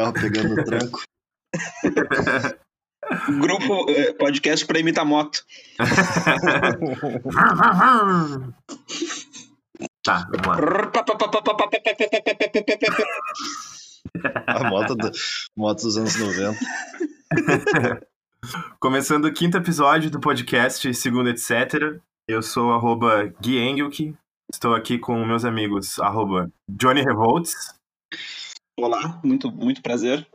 carro pegando o tranco. Grupo eh, podcast pra imitar moto. tá, vamos lá. A moto, do, moto dos anos 90. Começando o quinto episódio do podcast Segundo Etc. Eu sou arroba Gui Engelke. Estou aqui com meus amigos arroba Johnny Revolts. Olá, muito, muito prazer.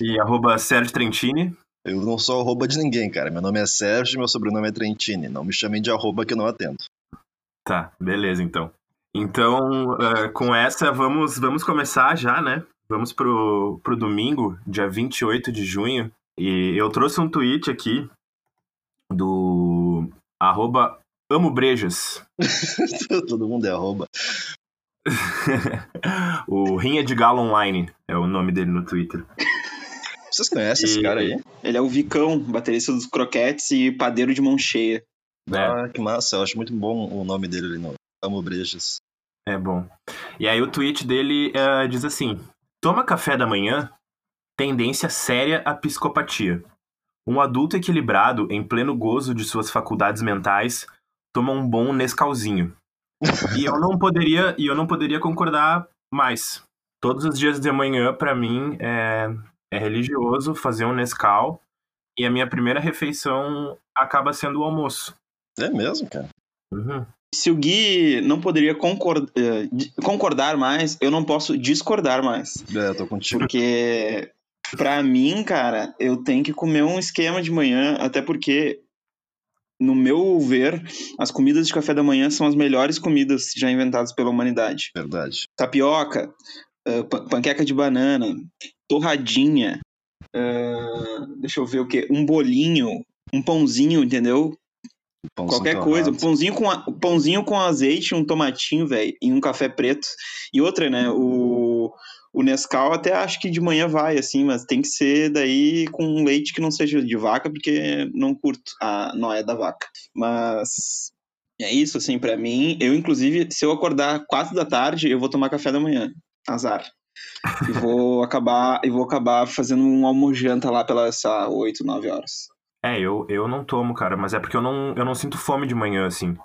E arroba Sérgio Trentini. Eu não sou arroba de ninguém, cara. Meu nome é Sérgio e meu sobrenome é Trentini. Não me chamem de arroba que eu não atendo. Tá, beleza então. Então, uh, com essa, vamos, vamos começar já, né? Vamos pro, pro domingo, dia 28 de junho. E eu trouxe um tweet aqui do arroba Amo Brejas. Todo mundo é arroba. o Rinha de Galo Online é o nome dele no Twitter. Vocês conhecem e... esse cara aí? Ele é o Vicão, baterista dos Croquetes e padeiro de mão cheia. É. Ah, que massa. Eu acho muito bom o nome dele ali no Amo Brejas. É bom. E aí o tweet dele uh, diz assim: Toma café da manhã, tendência séria à psicopatia. Um adulto equilibrado, em pleno gozo de suas faculdades mentais, toma um bom Nescauzinho. E eu não poderia, e eu não poderia concordar mais. Todos os dias de manhã, para mim, é, é religioso fazer um Nescau. E a minha primeira refeição acaba sendo o almoço. É mesmo, cara? Uhum. Se o Gui não poderia concordar, eh, concordar mais, eu não posso discordar mais. É, eu tô contigo. Porque, pra mim, cara, eu tenho que comer um esquema de manhã, até porque no meu ver, as comidas de café da manhã são as melhores comidas já inventadas pela humanidade. Verdade. Tapioca, uh, panqueca de banana, torradinha, uh, deixa eu ver o que, um bolinho, um pãozinho, entendeu? Qualquer torrado. coisa, um pãozinho com, a, pãozinho com azeite, um tomatinho, velho, e um café preto. E outra, né, o, o Nescau até acho que de manhã vai, assim, mas tem que ser daí com leite que não seja de vaca, porque não curto a é da vaca. Mas é isso, assim, para mim. Eu, inclusive, se eu acordar quatro da tarde, eu vou tomar café da manhã. Azar. e vou acabar e vou acabar fazendo um almojanta lá pelas oito, nove horas. É, eu, eu não tomo, cara, mas é porque eu não, eu não sinto fome de manhã, assim.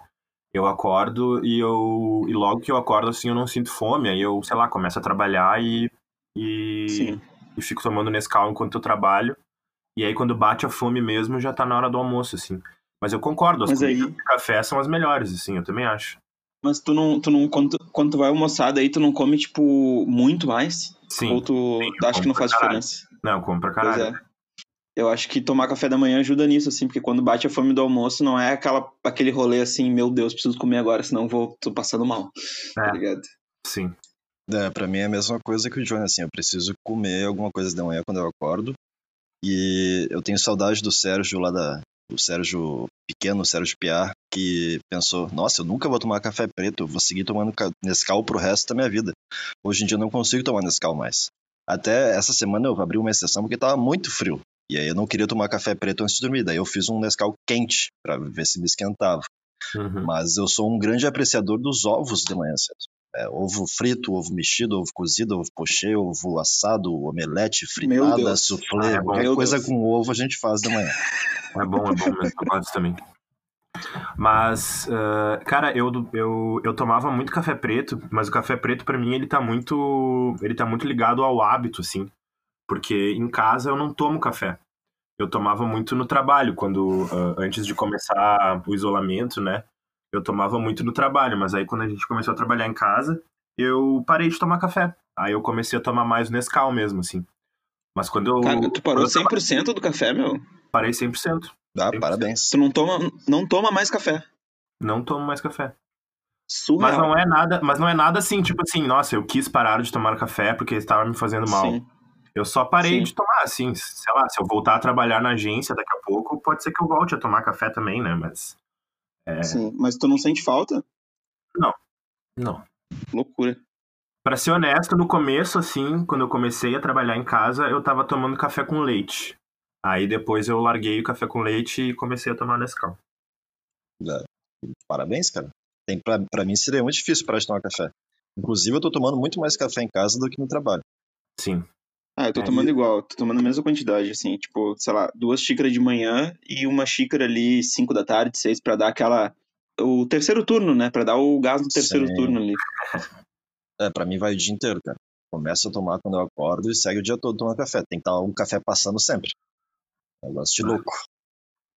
Eu acordo e eu. E logo que eu acordo, assim, eu não sinto fome. Aí eu, sei lá, começo a trabalhar e. E, e fico tomando Nescau enquanto eu trabalho. E aí, quando bate a fome mesmo, já tá na hora do almoço, assim. Mas eu concordo, as Mas comidas aí- de café são as melhores, assim, eu também acho. Mas tu não, tu não quando, tu- quando tu vai almoçar, daí tu não come, tipo, muito mais? Sim. Ou tu sim, acha que não faz caralho. diferença? Não, eu como pra Pois caralho. é. Eu acho que tomar café da manhã ajuda nisso, assim, porque quando bate a fome do almoço, não é aquela, aquele rolê assim, meu Deus, preciso comer agora, senão vou, tô passando mal. Tá É. ligado? Sim. É, pra mim é a mesma coisa que o Johnny, assim, eu preciso comer alguma coisa de manhã quando eu acordo. E eu tenho saudade do Sérgio lá da. O Sérgio pequeno, o Sérgio Piar, que pensou, nossa, eu nunca vou tomar café preto, eu vou seguir tomando ca- Nescau pro resto da minha vida. Hoje em dia eu não consigo tomar Nescau mais. Até essa semana eu abri uma exceção porque tava muito frio. E aí eu não queria tomar café preto antes de dormir. Daí eu fiz um Nescau quente pra ver se me esquentava. Uhum. Mas eu sou um grande apreciador dos ovos de manhã cedo. É, ovo frito, ovo mexido, ovo cozido, ovo pochê, ovo assado, omelete, fritada, soufflé, Ah, é qualquer Meu coisa Deus. com ovo a gente faz de manhã. É bom, é bom mesmo, eu gosto também. Mas, ah, cara, eu, eu, eu tomava muito café preto, mas o café preto pra mim ele tá muito ele tá muito ligado ao hábito, assim. Porque em casa eu não tomo café. Eu tomava muito no trabalho, quando ah, antes de começar o isolamento, né? Eu tomava muito no trabalho, mas aí quando a gente começou a trabalhar em casa, eu parei de tomar café. Aí eu comecei a tomar mais Nescau mesmo, assim. Mas quando eu, Cara, tu parou quando eu 100% do café, meu? parei 100%. Ah, Sim. parabéns. Tu não toma, não toma mais café. Não tomo mais café. Surreal. Mas não é nada, mas não é nada assim, tipo assim, nossa, eu quis parar de tomar café porque estava me fazendo mal. Sim. Eu só parei Sim. de tomar, assim, sei lá, se eu voltar a trabalhar na agência daqui a pouco, pode ser que eu volte a tomar café também, né? Mas. É... Sim. Mas tu não sente falta? Não. Loucura. Pra ser honesto, no começo, assim, quando eu comecei a trabalhar em casa, eu tava tomando café com leite. Aí depois eu larguei o café com leite e comecei a tomar Nescau. Parabéns, cara. Tem, pra, pra mim seria muito difícil parar de tomar café. Inclusive, eu tô tomando muito mais café em casa do que no trabalho. Sim. Ah, eu tô tomando igual, tô tomando a mesma quantidade, assim, tipo, sei lá, duas xícaras de manhã e uma xícara ali, cinco da tarde, seis, pra dar aquela. O terceiro turno, né? Pra dar o gás no terceiro Sim. turno ali. É, pra mim vai o dia inteiro, cara. Começa a tomar quando eu acordo e segue o dia todo tomando café. Tem que estar um café passando sempre. Negócio de louco.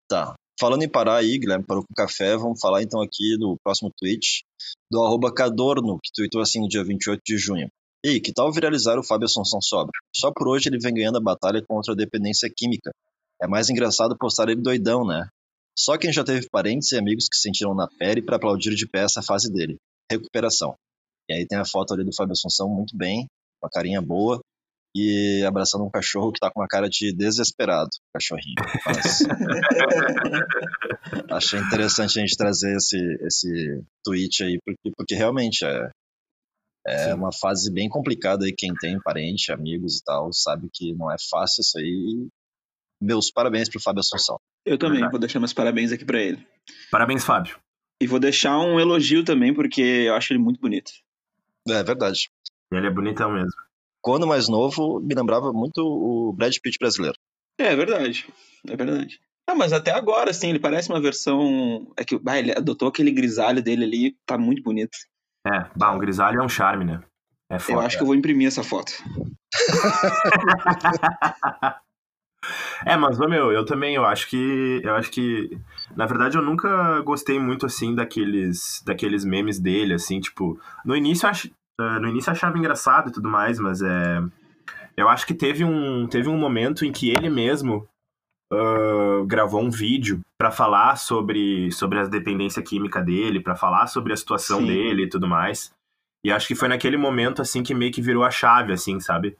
Tá. Falando em parar aí, Guilherme parou com o café, vamos falar então aqui do próximo tweet do arroba Cadorno, que tweetou assim no dia 28 de junho. E que tal viralizar o Fábio Assunção Sobra? Só por hoje ele vem ganhando a batalha contra a dependência química. É mais engraçado postar ele doidão, né? Só quem já teve parentes e amigos que sentiram na pele para aplaudir de pé essa fase dele. Recuperação. E aí tem a foto ali do Fábio Assunção muito bem, com a carinha boa, e abraçando um cachorro que tá com uma cara de desesperado, cachorrinho. Mas... Achei interessante a gente trazer esse, esse tweet aí, porque, porque realmente é, é uma fase bem complicada aí. Quem tem parente, amigos e tal, sabe que não é fácil isso aí. Meus parabéns pro Fábio Assunção. Eu também Verdade. vou deixar meus parabéns aqui para ele. Parabéns, Fábio. E vou deixar um elogio também, porque eu acho ele muito bonito. É verdade. Ele é bonitão mesmo. Quando mais novo, me lembrava muito o Brad Pitt brasileiro. É, é verdade. É verdade. Ah, mas até agora, assim, ele parece uma versão. É que ah, ele adotou aquele grisalho dele ali, tá muito bonito. É, bah, um grisalho é um charme, né? É foda. Eu acho que eu vou imprimir essa foto. é, mas, meu, eu também, eu acho que. Eu acho que. Na verdade, eu nunca gostei muito, assim, daqueles, daqueles memes dele, assim, tipo. No início, eu ach, eh, no início eu achava engraçado e tudo mais, mas é. Eu acho que teve um, teve um momento em que ele mesmo uh, gravou um vídeo para falar sobre, sobre a dependência química dele, para falar sobre a situação Sim. dele e tudo mais. E acho que foi naquele momento, assim, que meio que virou a chave, assim, sabe?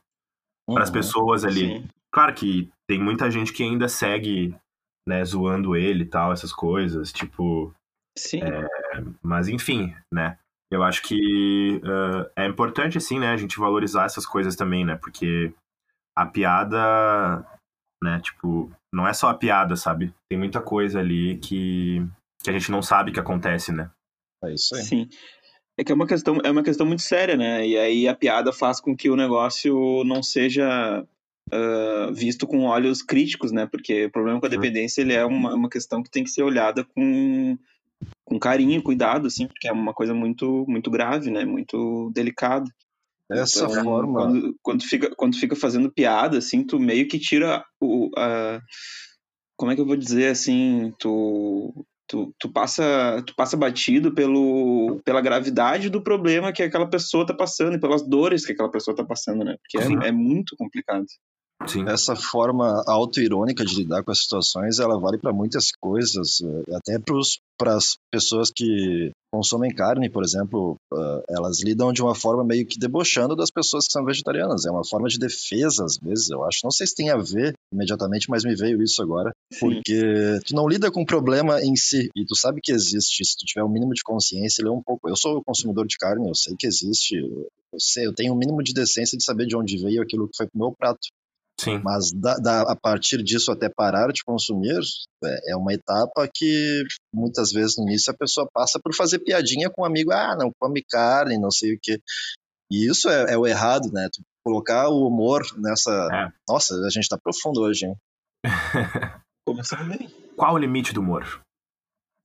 Para as uhum. pessoas ali. Sim. Claro que tem muita gente que ainda segue, né, zoando ele e tal, essas coisas, tipo. Sim. É, mas enfim, né? Eu acho que uh, é importante, assim, né, a gente valorizar essas coisas também, né? Porque a piada, né, tipo, não é só a piada, sabe? Tem muita coisa ali que, que a gente não sabe que acontece, né? É isso aí. Sim. É que é uma questão, é uma questão muito séria, né? E aí a piada faz com que o negócio não seja uh, visto com olhos críticos, né? Porque o problema com a dependência ele é uma, uma questão que tem que ser olhada com, com carinho, cuidado, assim, porque é uma coisa muito, muito grave, né? Muito delicada. Essa então, forma. Quando, quando, fica, quando fica fazendo piada, assim, tu meio que tira o. A, como é que eu vou dizer assim? Tu, tu, tu, passa, tu passa batido pelo, pela gravidade do problema que aquela pessoa tá passando e pelas dores que aquela pessoa tá passando, né? Porque é, é muito complicado. Sim. Essa forma auto-irônica de lidar com as situações, ela vale para muitas coisas, eh, até para as pessoas que consomem carne, por exemplo, uh, elas lidam de uma forma meio que debochando das pessoas que são vegetarianas. É uma forma de defesa, às vezes, eu acho. Não sei se tem a ver imediatamente, mas me veio isso agora. Sim. Porque tu não lida com o problema em si, e tu sabe que existe. Se tu tiver um mínimo de consciência, ele é um pouco. Eu sou consumidor de carne, eu sei que existe. Eu sei, eu tenho um mínimo de decência de saber de onde veio aquilo que foi pro meu prato. Sim. Mas da, da, a partir disso até parar de consumir, é, é, uma etapa que muitas vezes no início a pessoa passa por fazer piadinha com um amigo, ah, não come carne, não sei o que. E isso é, é, o errado, né? Tu colocar o humor nessa. É. Nossa, a gente tá profundo hoje, hein? Começando bem. Qual o limite do humor?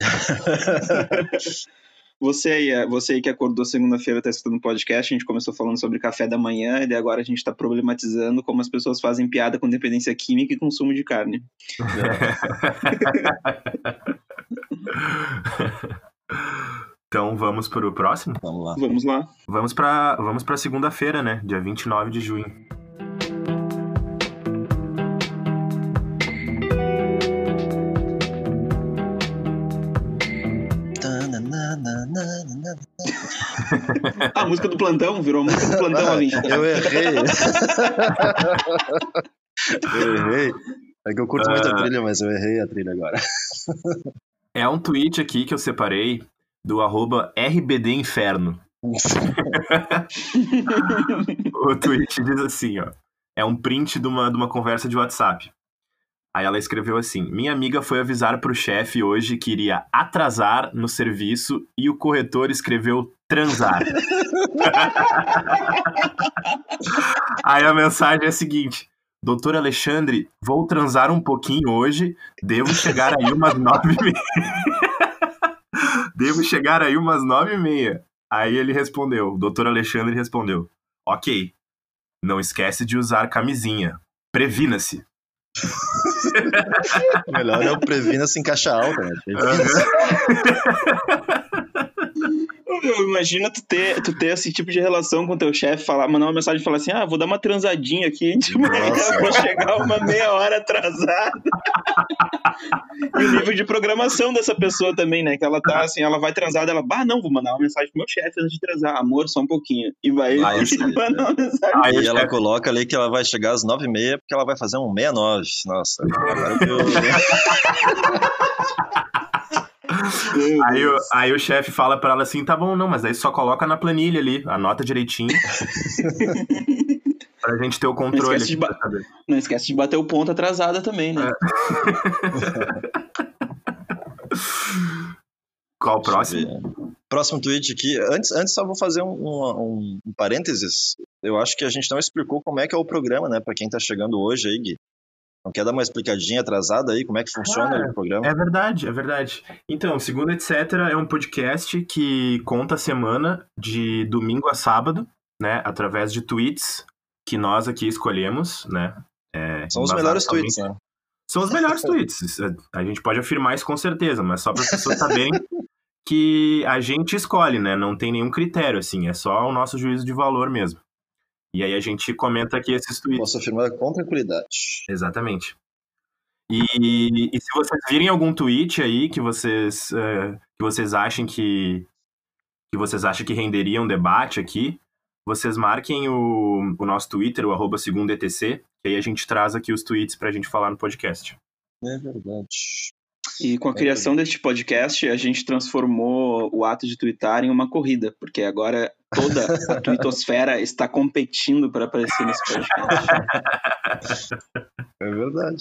Você aí, é, você aí que acordou segunda-feira, está escutando o podcast, a gente começou falando sobre café da manhã, e agora a gente está problematizando como as pessoas fazem piada com dependência química e consumo de carne. então vamos para o próximo? Vamos lá. Vamos lá. Vamos para vamos segunda-feira, né? Dia 29 de junho. A música do plantão, virou a música do plantão ali. Eu errei. eu errei. É que eu curto uh... muito a ah. trilha, mas eu errei a trilha agora. é um tweet aqui que eu separei do arroba rbdinferno. o tweet diz assim, ó. É um print de uma, de uma conversa de WhatsApp. Aí ela escreveu assim: Minha amiga foi avisar pro chefe hoje que iria atrasar no serviço e o corretor escreveu transar. Aí a mensagem é a seguinte: Doutor Alexandre, vou transar um pouquinho hoje, devo chegar aí umas nove e meia. devo chegar aí umas nove e meia. Aí ele respondeu, doutor Alexandre respondeu: Ok, não esquece de usar camisinha. Previna-se. Melhor é o previna-se em caixa alta, né? Imagina tu ter, tu ter esse tipo de relação com teu chefe, falar, mandar uma mensagem e falar assim: ah, vou dar uma transadinha aqui de manhã, vou chegar uma meia hora atrasada. e o nível de programação dessa pessoa também, né? Que ela tá assim, ela vai transar, ela, bah, não, vou mandar uma mensagem pro meu chefe antes de transar, amor, só um pouquinho. E vai Aí, mandar uma mensagem. Aí ela coloca ali que ela vai chegar às nove e meia, porque ela vai fazer um meia nove. Nossa, agora eu. Aí, o, aí o chefe fala pra ela assim: tá bom, não, mas aí só coloca na planilha ali, anota direitinho. pra gente ter o controle. Não esquece, de, não esquece de bater o ponto atrasada também, né? É. Qual o próximo? Próximo tweet aqui. Antes, antes só vou fazer um, um, um, parênteses. Eu acho que a gente não explicou como é que é o programa, né? Pra quem tá chegando hoje aí, Gui. Não quer dar uma explicadinha atrasada aí, como é que funciona ah, o programa? É verdade, é verdade. Então, Segundo Etc. é um podcast que conta a semana de domingo a sábado, né? Através de tweets que nós aqui escolhemos, né? É, São os melhores tweets, né? São os melhores tweets. A gente pode afirmar isso com certeza, mas só para as pessoas saberem que a gente escolhe, né? Não tem nenhum critério, assim, é só o nosso juízo de valor mesmo. E aí a gente comenta aqui esses tweets. Posso afirmar com tranquilidade. Exatamente. E, e, se vocês virem algum tweet aí que vocês, uh, que vocês achem que, que vocês acham que renderia um debate aqui, vocês marquem o, o nosso Twitter, o arroba ETC, que aí a gente traz aqui os tweets pra gente falar no podcast. É verdade. E com a criação deste podcast, a gente transformou o ato de twittar em uma corrida, porque agora toda a twittosfera está competindo para aparecer nesse podcast. É verdade.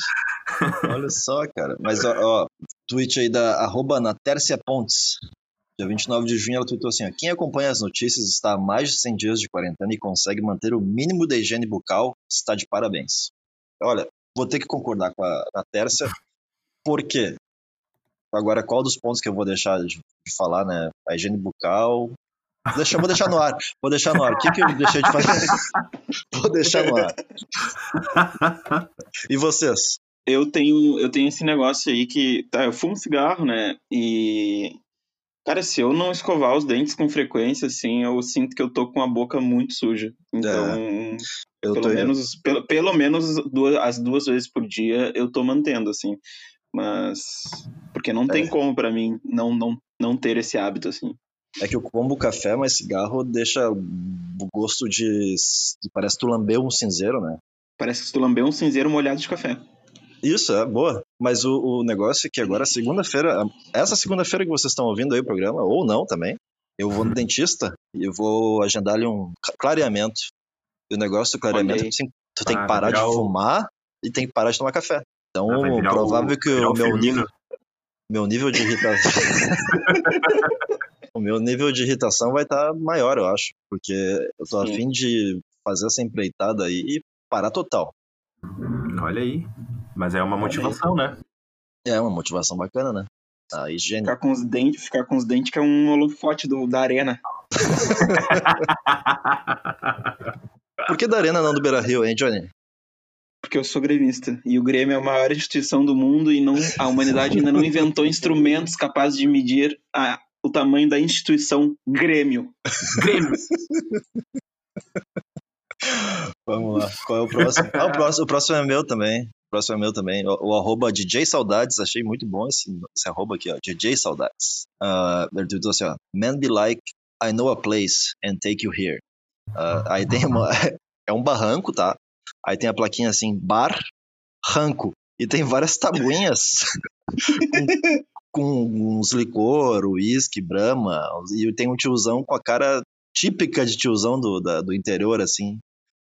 Olha só, cara. Mas, ó, ó tweet aí da arroba Natércia Pontes. Dia 29 de junho ela tweetou assim, ó, quem acompanha as notícias está há mais de 100 dias de quarentena e consegue manter o mínimo de higiene bucal, está de parabéns. Olha, vou ter que concordar com a, a Tércia, por quê? Agora, qual dos pontos que eu vou deixar de, falar, né? A higiene bucal. Deixa, vou deixar no ar. Vou deixar no ar. O que, que eu deixei de fazer? vou deixar no ar. E vocês? Eu tenho, eu tenho esse negócio aí que. Tá, eu fumo cigarro, né? E. Cara, se eu não escovar os dentes com frequência, assim, eu sinto que eu tô com a boca muito suja. Então. É. Pelo, menos, pelo, pelo menos duas, as duas vezes por dia eu tô mantendo, assim. Mas. Porque não tem é. como para mim não, não, não ter esse hábito, assim. É que eu como café, mas cigarro deixa o gosto de. Parece que tu lambeu um cinzeiro, né? Parece que tu lambeu um cinzeiro molhado de café. Isso, é boa. Mas o, o negócio é que agora, segunda-feira, essa segunda-feira que vocês estão ouvindo aí o programa, ou não também, eu vou no dentista e eu vou agendar ali um clareamento. E o negócio do clareamento, tu tem, tu tem que parar de fumar e tem que parar de tomar café. Então, ah, provável o, que o meu nível, meu nível de irritação. o meu nível de irritação vai estar tá maior, eu acho. Porque eu tô Sim. afim de fazer essa empreitada aí e parar total. Olha aí. Mas é uma motivação, né? É uma motivação bacana, né? A higiene. Ficar com os dentes, ficar com os dentes que é um holofote do, da arena. Por que da arena não do Beira Rio, hein, Johnny? Porque eu sou gremista. E o Grêmio é a maior instituição do mundo e não, a humanidade ainda não inventou instrumentos capazes de medir a, o tamanho da instituição Grêmio. Grêmio. Vamos lá. Qual é o próximo? Ah, o próximo? O próximo é meu também. O próximo é meu também. O, o arroba DJ Saudades, achei muito bom esse, esse arroba aqui, ó. DJ Saudades. Uh, ele assim, ó. Man be like, I know a place and take you here. Uh, aí tem uma. É um barranco, tá? Aí tem a plaquinha assim, bar, ranco. E tem várias tabuinhas com, com uns licor, uísque, brama. E tem um tiozão com a cara típica de tiozão do, da, do interior, assim,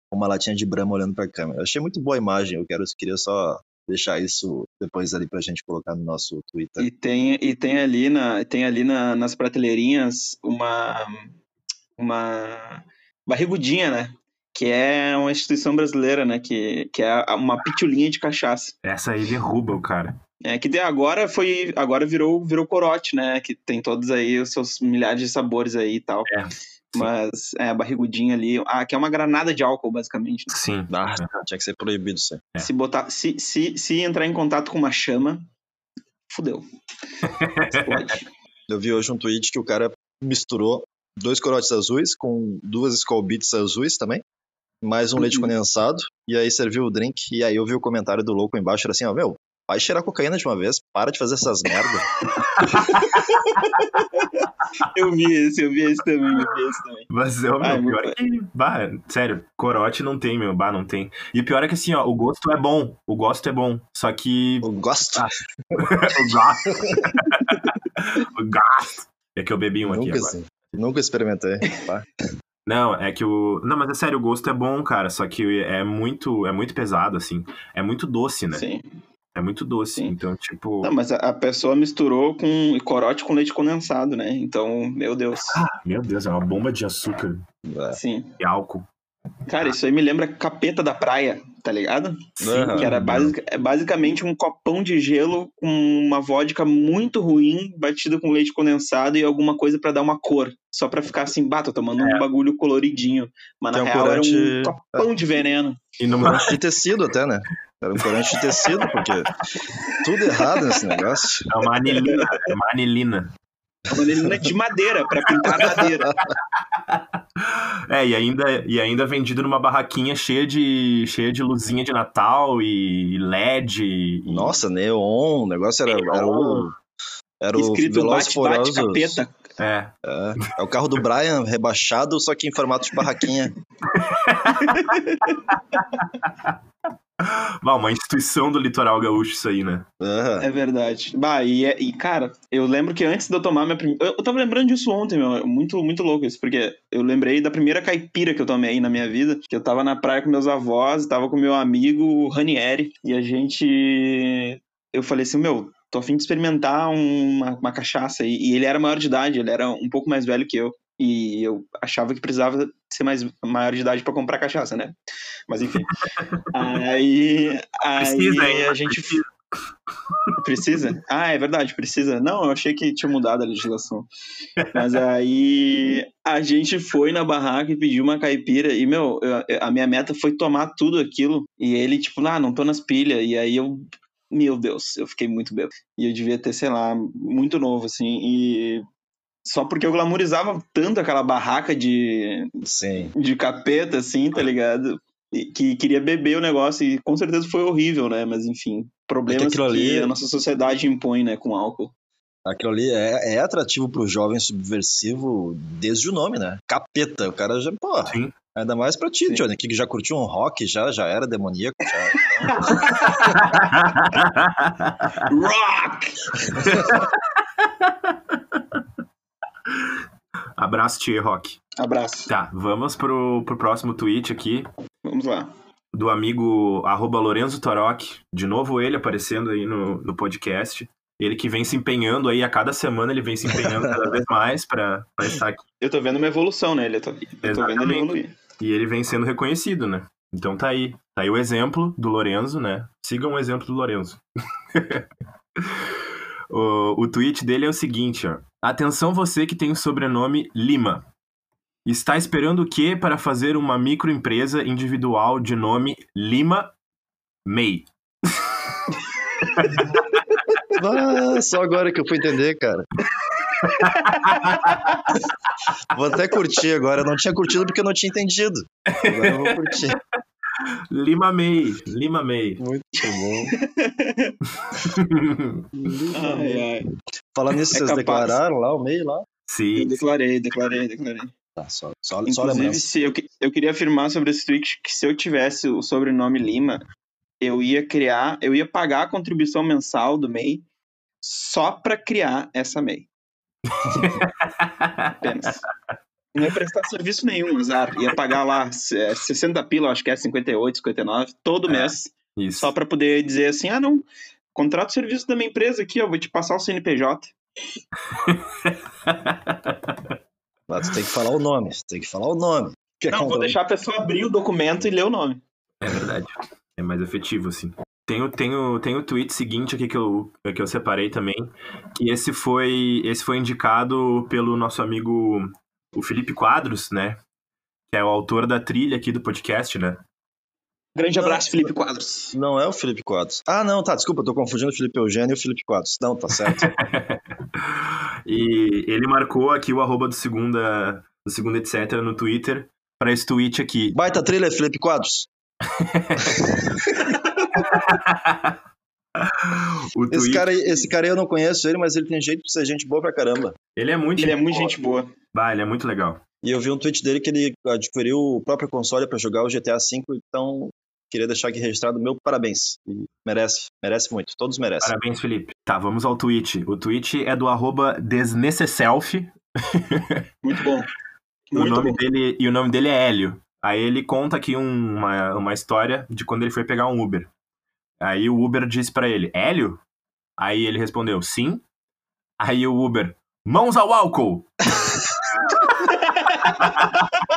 com uma latinha de brama olhando pra câmera. Eu achei muito boa a imagem, eu quero, queria só deixar isso depois ali pra gente colocar no nosso Twitter. E tem, e tem ali, na, tem ali na, nas prateleirinhas uma, uma barrigudinha, né? Que é uma instituição brasileira, né? Que, que é uma pitulinha de cachaça. Essa aí derruba o cara. É que agora foi. Agora virou, virou corote, né? Que tem todos aí os seus milhares de sabores aí e tal. É. Mas é a barrigudinha ali. Ah, que é uma granada de álcool, basicamente. Né? Sim. Ah, tinha que ser proibido isso aí. É. Se, botar, se, se, se entrar em contato com uma chama, fudeu. Explode. Eu vi hoje um tweet que o cara misturou dois corotes azuis com duas Skull Beats azuis também, mais um leite Uhum. condensado, e aí serviu o drink, e aí eu vi o comentário do louco embaixo, era assim, ó, meu, vai cheirar cocaína de uma vez, para de fazer essas merda. eu vi esse, eu vi esse também, eu vi esse também. Mas é o meu, pior é que, bah, sério, corote não tem, meu, bah, não tem. E o pior é que assim, ó, o gosto é bom, o gosto é bom, só que Eu gosto. Ah, o gosto, o gosto, é que eu bebi um aqui nunca, agora. assim, nunca experimentei. Pá. Não, é que o. Não, mas é sério, o gosto é bom, cara. Só que é muito, é muito pesado, assim. É muito doce, né? Sim. É muito doce. Sim. Então, tipo. Não, mas a, pessoa misturou com corote com leite condensado, né? Então, meu Deus. Meu Deus, é uma bomba de açúcar. Sim. e álcool. Cara, isso aí me lembra capeta da praia, tá ligado? Aham. Que era basic, é basicamente um copão de gelo com uma vodka muito ruim, batida com leite condensado e alguma coisa pra dar uma cor. Só pra ficar assim, bah, tô tomando um bagulho coloridinho. Mas Que na é um real era um copão de veneno. E no Corante de tecido até, né? Era um corante de tecido, porque tudo errado nesse negócio. É uma anilina. É uma anilina. Uma vanilina de madeira, pra pintar madeira. É, e ainda, e ainda vendido numa barraquinha cheia de, cheia de luzinha de Natal e LED. E... Nossa, neon, o negócio era, era o. Era o Escrito Velozes bate, bate, capeta. É. É, é o carro do Brian rebaixado, só que em formato de barraquinha. Bah, uma instituição do litoral gaúcho, isso aí, né? Aham. É verdade. Bah, e, é- e, cara, eu lembro que antes de eu tomar minha primeira. Eu, eu tava lembrando disso ontem, meu. Muito, muito louco isso, porque eu lembrei da primeira caipira que eu tomei na minha vida. Que eu tava na praia com meus avós, tava com meu amigo Ranieri, e a gente. Eu falei assim, meu, tô a fim de experimentar uma, uma cachaça. E, e ele era maior de idade, ele era um pouco mais velho que eu. E eu achava que precisava ser mais maior de idade pra comprar cachaça, né? Mas enfim. aí, aí Precisa, hein? a gente Precisa? Ah, é verdade, precisa. Não, eu achei que tinha mudado a legislação. Mas aí a gente foi na barraca e pediu uma caipira. E, meu, eu- a minha meta foi tomar tudo aquilo. E ele, tipo, ah, não tô nas pilhas. E aí eu. Meu Deus, eu fiquei muito bêbado. E eu devia ter, sei lá, muito novo, assim. E. Só porque eu glamourizava tanto aquela barraca de, Sim. de capeta, assim, tá ligado? Que queria beber o negócio e com certeza foi horrível, né? Mas enfim, problemas aquilo que ali- a nossa sociedade impõe, né, com álcool. Aquilo ali é, é atrativo pro jovem subversivo desde o nome, né? Capeta. O cara já, pô. Sim. Ainda mais pra ti, Sim. Johnny, que já curtiu um rock, já, já era demoníaco. Já. Rock! Abraço, Tia Rock. Abraço. Tá, vamos pro, pro próximo tweet aqui. Vamos lá. do amigo arroba Lorenzo Torok, de novo ele aparecendo aí no, no podcast. Ele que vem se empenhando aí, a cada semana ele vem se empenhando cada vez mais pra, pra estar aqui. Eu tô vendo uma evolução nele, eu tô, eu tô vendo ele evoluir. E ele vem sendo reconhecido, né? Então tá aí. Tá aí o exemplo do Lorenzo, né? Sigam o exemplo do Lorenzo. o, o tweet dele é o seguinte, ó. Atenção você que tem o sobrenome Lima. Está esperando o quê para fazer uma microempresa individual de nome Lima May? Ah, só agora que eu fui entender, cara. vou até curtir agora. Eu não tinha curtido porque eu não tinha entendido. Agora eu vou curtir. Lima May, Lima May. Muito bom. Ai, ai. Falando nisso, É vocês capaz. declararam lá o meio lá? Eu Sim, declarei, declarei, declarei. Tá, só, só, só Inclusive, lembrança. se eu, eu queria afirmar sobre esse tweet que se eu tivesse o sobrenome Lima, eu ia criar, eu ia pagar a contribuição mensal do MEI só pra criar essa MEI. Apenas. Não ia prestar serviço nenhum, azar. Ia pagar lá é, 60 pila, acho que é 58, 59, todo É. mês Isso. Só para poder dizer assim, ah, não, contrato o serviço da minha empresa aqui, ó, vou te passar o CNPJ. Mas tu tem que falar o nome, tem que falar o nome. Que é não, vou deixar a pessoa abrir o documento e ler o nome. É verdade. É mais efetivo, assim. Tem o, tem, o, tem o tweet seguinte aqui que eu, que eu separei também, que esse foi, esse foi indicado pelo nosso amigo o Felipe Quadros, né? Que é o autor da trilha aqui do podcast, né? Grande abraço, não, Felipe Quadros. Não é o Felipe Quadros. Ah, não, tá, desculpa, tô confundindo o Felipe Eugênio e o Felipe Quadros. Não, tá certo. e ele marcou aqui o arroba do segunda, do segunda etc no Twitter para esse tweet aqui. Baita trilha, Felipe Quadros. esse, cara, esse cara eu não conheço ele, mas ele tem jeito de ser gente boa pra caramba. Ele é muito, ele é muito gente boa. Bah, ele é muito legal. E eu vi um tweet dele que ele adquiriu o próprio console para jogar o GTA V, então queria deixar aqui registrado meu parabéns. E merece, merece muito, todos merecem. Parabéns, Felipe. Tá, vamos ao tweet. O tweet é do arroba desnecesself. Muito bom. Muito o nome bom. dele E o nome dele é Hélio. Aí ele conta aqui um, uma, uma história de quando ele foi pegar um Uber. Aí o Uber disse para ele, Hélio? Aí ele respondeu, sim. Aí o Uber, mãos ao álcool!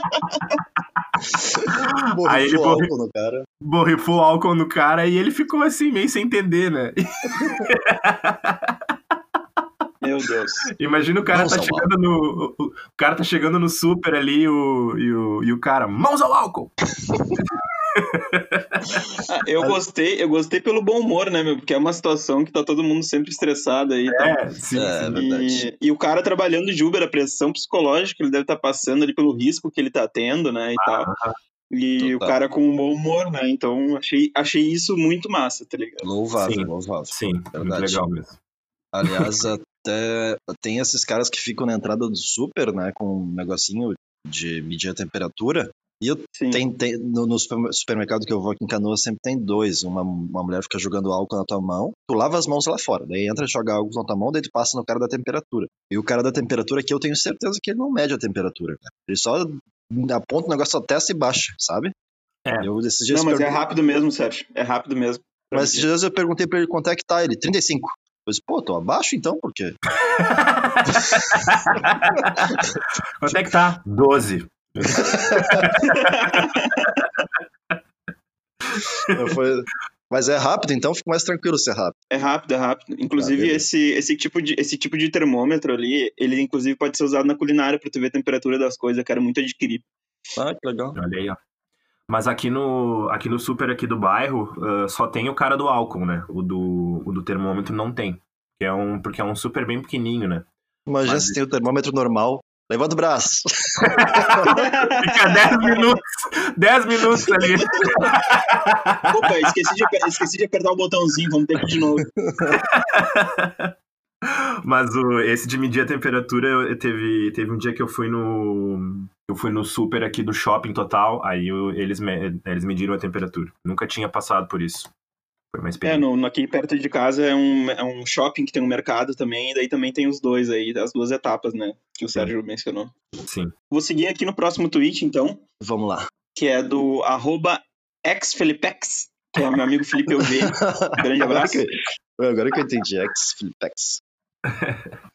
Aí ele borrifou álcool no cara. Borrifou álcool no cara e ele ficou assim, meio sem entender, né? Meu Deus. Imagina o cara Mãos tá chegando no. O cara tá chegando no super ali o, e, o, e o cara, mãos ao álcool! ah, eu gostei, eu gostei pelo bom humor, né, meu? Porque é uma situação que tá todo mundo sempre estressado aí. Tá? É, sim, é, e, verdade. E o cara trabalhando de Uber, a pressão psicológica que ele deve estar tá passando ali pelo risco que ele tá tendo, né? E ah, tal. E Total. o cara com um bom humor, né? Então achei, achei isso muito massa, tá ligado? Louvável, sim, louvável. Sim, verdade. muito legal mesmo. Aliás, até tem esses caras que ficam na entrada do super, né? Com um negocinho de medir a temperatura. E eu tem, tem, no, no, supermercado que eu vou aqui em Canoas sempre tem dois. Uma, uma mulher fica jogando álcool na tua mão, tu lava as mãos lá fora. Daí entra, joga álcool na tua mão, daí tu passa no cara da temperatura. E o cara da temperatura aqui eu tenho certeza que ele não mede a temperatura. Cara. Ele só aponta o negócio da testa e baixa, sabe? É. Eu, esses dias não, mas pergun... é rápido mesmo, Sérgio. É rápido mesmo. Mas esses dias eu perguntei pra ele quanto é que tá. Ele, 35. Eu disse, pô, tô abaixo então, por quê? quanto é que tá? 12. Foi... Mas é rápido, então fica mais tranquilo ser rápido. É rápido, é rápido. Inclusive, ah, esse, esse, tipo de, esse tipo de termômetro ali, ele inclusive pode ser usado na culinária para tu ver a temperatura das coisas. Eu quero muito adquirir. Ah, que legal. Olha aí, ó. Mas aqui no, aqui no super aqui do bairro, uh, só tem o cara do álcool, né? O do, o do termômetro não tem. É um, porque é um super bem pequenininho, né? Imagina Mas... se tem o termômetro normal, Levanta o braço. Fica 10 minutos. 10 minutos ali. Opa, esqueci de, esqueci de apertar o botãozinho. Vamos ter que ir de novo. Mas o, esse de medir a temperatura, eu, teve, teve um dia que eu fui no. Eu fui no super aqui do shopping total, aí eu, eles, me, eles mediram a temperatura. Nunca tinha passado por isso. Foi mais É, no, aqui perto de casa é um, é um shopping que tem um mercado também, e daí também tem os dois aí, as duas etapas, né? Que o Sérgio mencionou. Sim. Vou seguir aqui no próximo tweet, então. Vamos lá. Que é do arroba xfelipex, que é meu amigo Felipe UV. Grande abraço. Agora que, agora que eu entendi, xfelipex.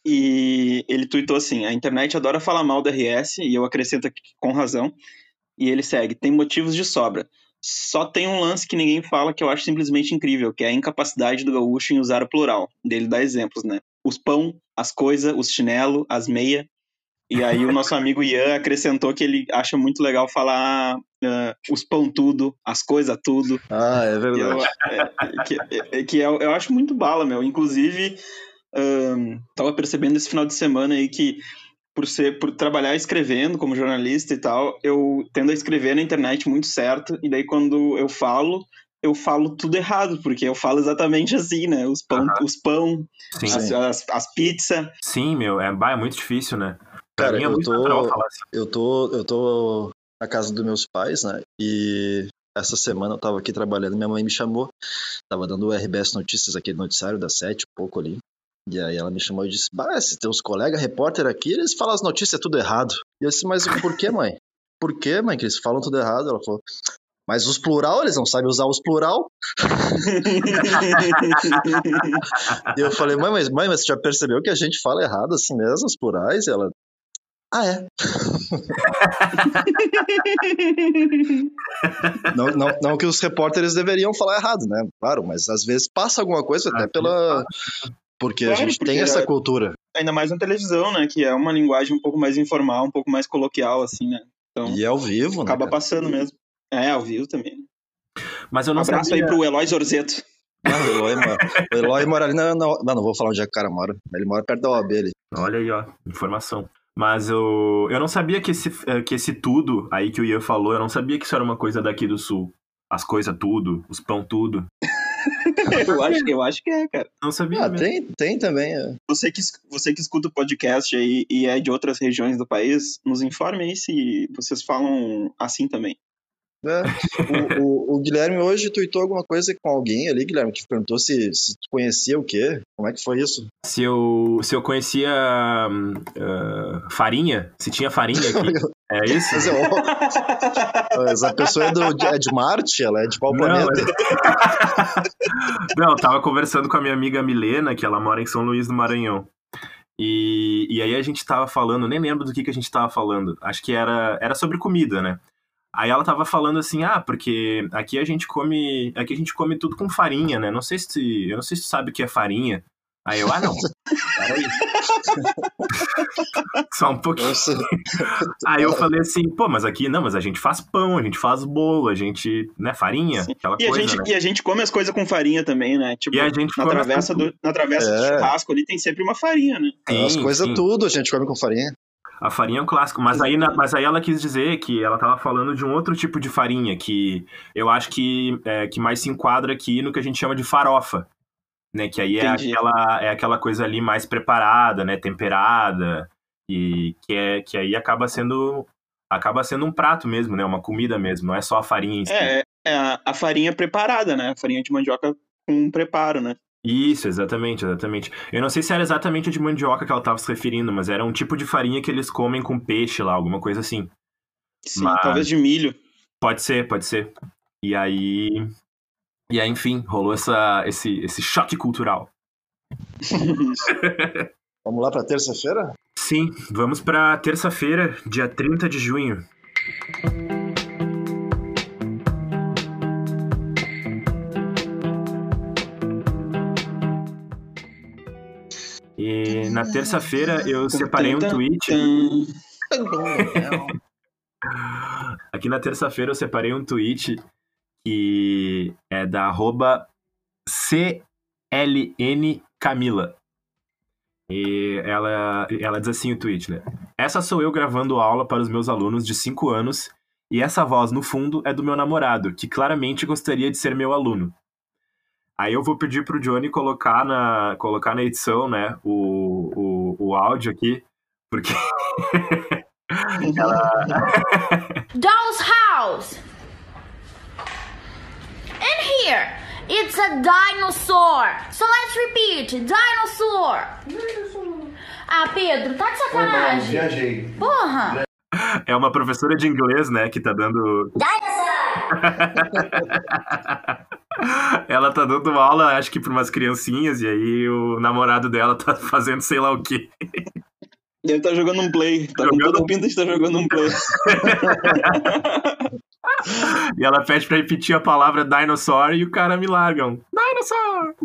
e ele tweetou assim: a internet adora falar mal da RS, e eu acrescento aqui com razão. E ele segue: tem motivos de sobra. Só tem um lance que ninguém fala que eu acho simplesmente incrível, que é a incapacidade do gaúcho em usar o plural. Dele dá exemplos, né? Os pão, as coisas, os chinelo, as meia. E aí o nosso amigo Ian acrescentou que ele acha muito legal falar uh, os pão tudo, as coisas tudo. Ah, é verdade. Eu, é, que, é, que eu, eu, acho muito bala, meu. Inclusive, um, tava percebendo esse final de semana aí que por ser por trabalhar escrevendo como jornalista e tal, eu tendo a escrever na internet muito certo, e daí quando eu falo, eu falo tudo errado, porque eu falo exatamente assim, né? Os pão, os pão Sim. as, as, as pizzas. Sim, meu, é, é muito difícil, né? Pra Cara, é eu, tô, assim. eu tô eu tô na casa dos meus pais, né? E essa semana eu tava aqui trabalhando, minha mãe me chamou, tava dando o RBS Notícias, aquele noticiário das sete, um pouco ali. E aí ela me chamou e disse: Bah, se teus colegas repórter aqui, eles falam as notícias tudo errado. E eu disse, mas por que, mãe? Por que, mãe, que eles falam tudo errado? Ela falou: Mas os plural, eles não sabem usar os plural. e eu falei, mãe mas, mãe, mas você já percebeu que a gente fala errado assim mesmo, os plurais? E ela, ah, é? não, não, não que os repórteres deveriam falar errado, né? Claro, mas às vezes passa alguma coisa até pela. Porque claro, a gente porque tem essa cultura. Ainda mais na televisão, né? Que é uma linguagem um pouco mais informal, um pouco mais coloquial, assim, né? Então, e é ao vivo, acaba né? Acaba passando mesmo. É, ao vivo também. Mas eu não um abraço sabia... aí pro Eloy Zorzeto. Não, o Eloy, mora, o Eloy mora ali na, na, Não, não vou falar onde é que o cara mora. Ele mora perto da OAB ali. Olha aí, ó. Informação. Mas eu, eu não sabia que esse, eh, que esse tudo aí que o Ian falou, eu não sabia que isso era uma coisa daqui do sul. As coisas tudo, os pão tudo. eu, acho, eu acho que é, cara. Não sabia. Ah, tem, tem também. É. Você, que, você que escuta o podcast aí e é de outras regiões do país, nos informe aí se vocês falam assim também. É. O, o, o, Guilherme hoje tweetou alguma coisa com alguém ali, Guilherme, que perguntou se, se tu conhecia o quê? Como é que foi isso? Se eu, se eu conhecia uh, farinha, se tinha farinha aqui. é isso? Mas, Mas a pessoa é, do, é de Marte, ela é de qual planeta? Não, eu tava conversando com a minha amiga Milena, que ela mora em São Luís do Maranhão. E, e aí a gente tava falando, nem lembro do que, que a gente tava falando. Acho que era, era sobre comida, né? Aí ela tava falando assim, ah, porque aqui a gente come, aqui a gente come tudo com farinha, né? Não sei se, eu não sei se tu sabe o que é farinha. Aí eu, ah, não. Peraí. Só um pouquinho. Aí eu falei assim, pô, mas aqui não, mas a gente faz pão, a gente faz bolo, a gente, né, farinha, Sim. aquela e coisa. A gente, né? E a gente come as coisas com farinha também, né? Tipo, e a gente na travessa, do, na travessa é. do churrasco ali tem sempre uma farinha, né? Sim, as coisas tudo a gente come com farinha. A farinha é um clássico, mas aí, mas aí ela quis dizer que ela estava falando de um outro tipo de farinha, que eu acho que, é, que mais se enquadra aqui no que a gente chama de farofa, né? Que aí é aquela, é aquela coisa ali mais preparada, né? Temperada, e que, é, que aí acaba sendo acaba sendo um prato mesmo, né? Uma comida mesmo, não é só a farinha em si. É, é a, a farinha preparada, né? A farinha de mandioca com preparo, né? Isso, exatamente, exatamente. Eu não sei se era exatamente de mandioca que ela estava se referindo, mas era um tipo de farinha que eles comem com peixe lá, alguma coisa assim. Sim, mas... talvez de milho. Pode ser, pode ser. E aí. E aí, enfim, rolou essa, esse, esse choque cultural. vamos lá para terça-feira? Sim, vamos para terça-feira, dia 30 de junho. Na terça-feira eu separei um tweet. Aqui na terça-feira eu separei um tweet que é da arroba CLN Camila. E ela, ela diz assim o tweet, né? Essa sou eu gravando aula para os meus alunos de 5 anos e essa voz no fundo é do meu namorado, que claramente gostaria de ser meu aluno. Aí eu vou pedir pro Johnny colocar na, colocar na edição, né, o, o, o áudio aqui, porque ela... Doll's house! In here, it's a dinosaur! So let's repeat, dinosaur! Ah, Pedro, tá de sacanagem? viajei. Porra! É uma professora de inglês, né, que tá dando... Dinosaur! Ela tá dando aula, acho que pra umas criancinhas, e aí o namorado dela tá fazendo sei lá o quê. Ele tá jogando um play, tá jogando... com toda pinta de estar tá jogando um play. e ela pede pra repetir a palavra dinosaur e o cara me larga um dinosaur!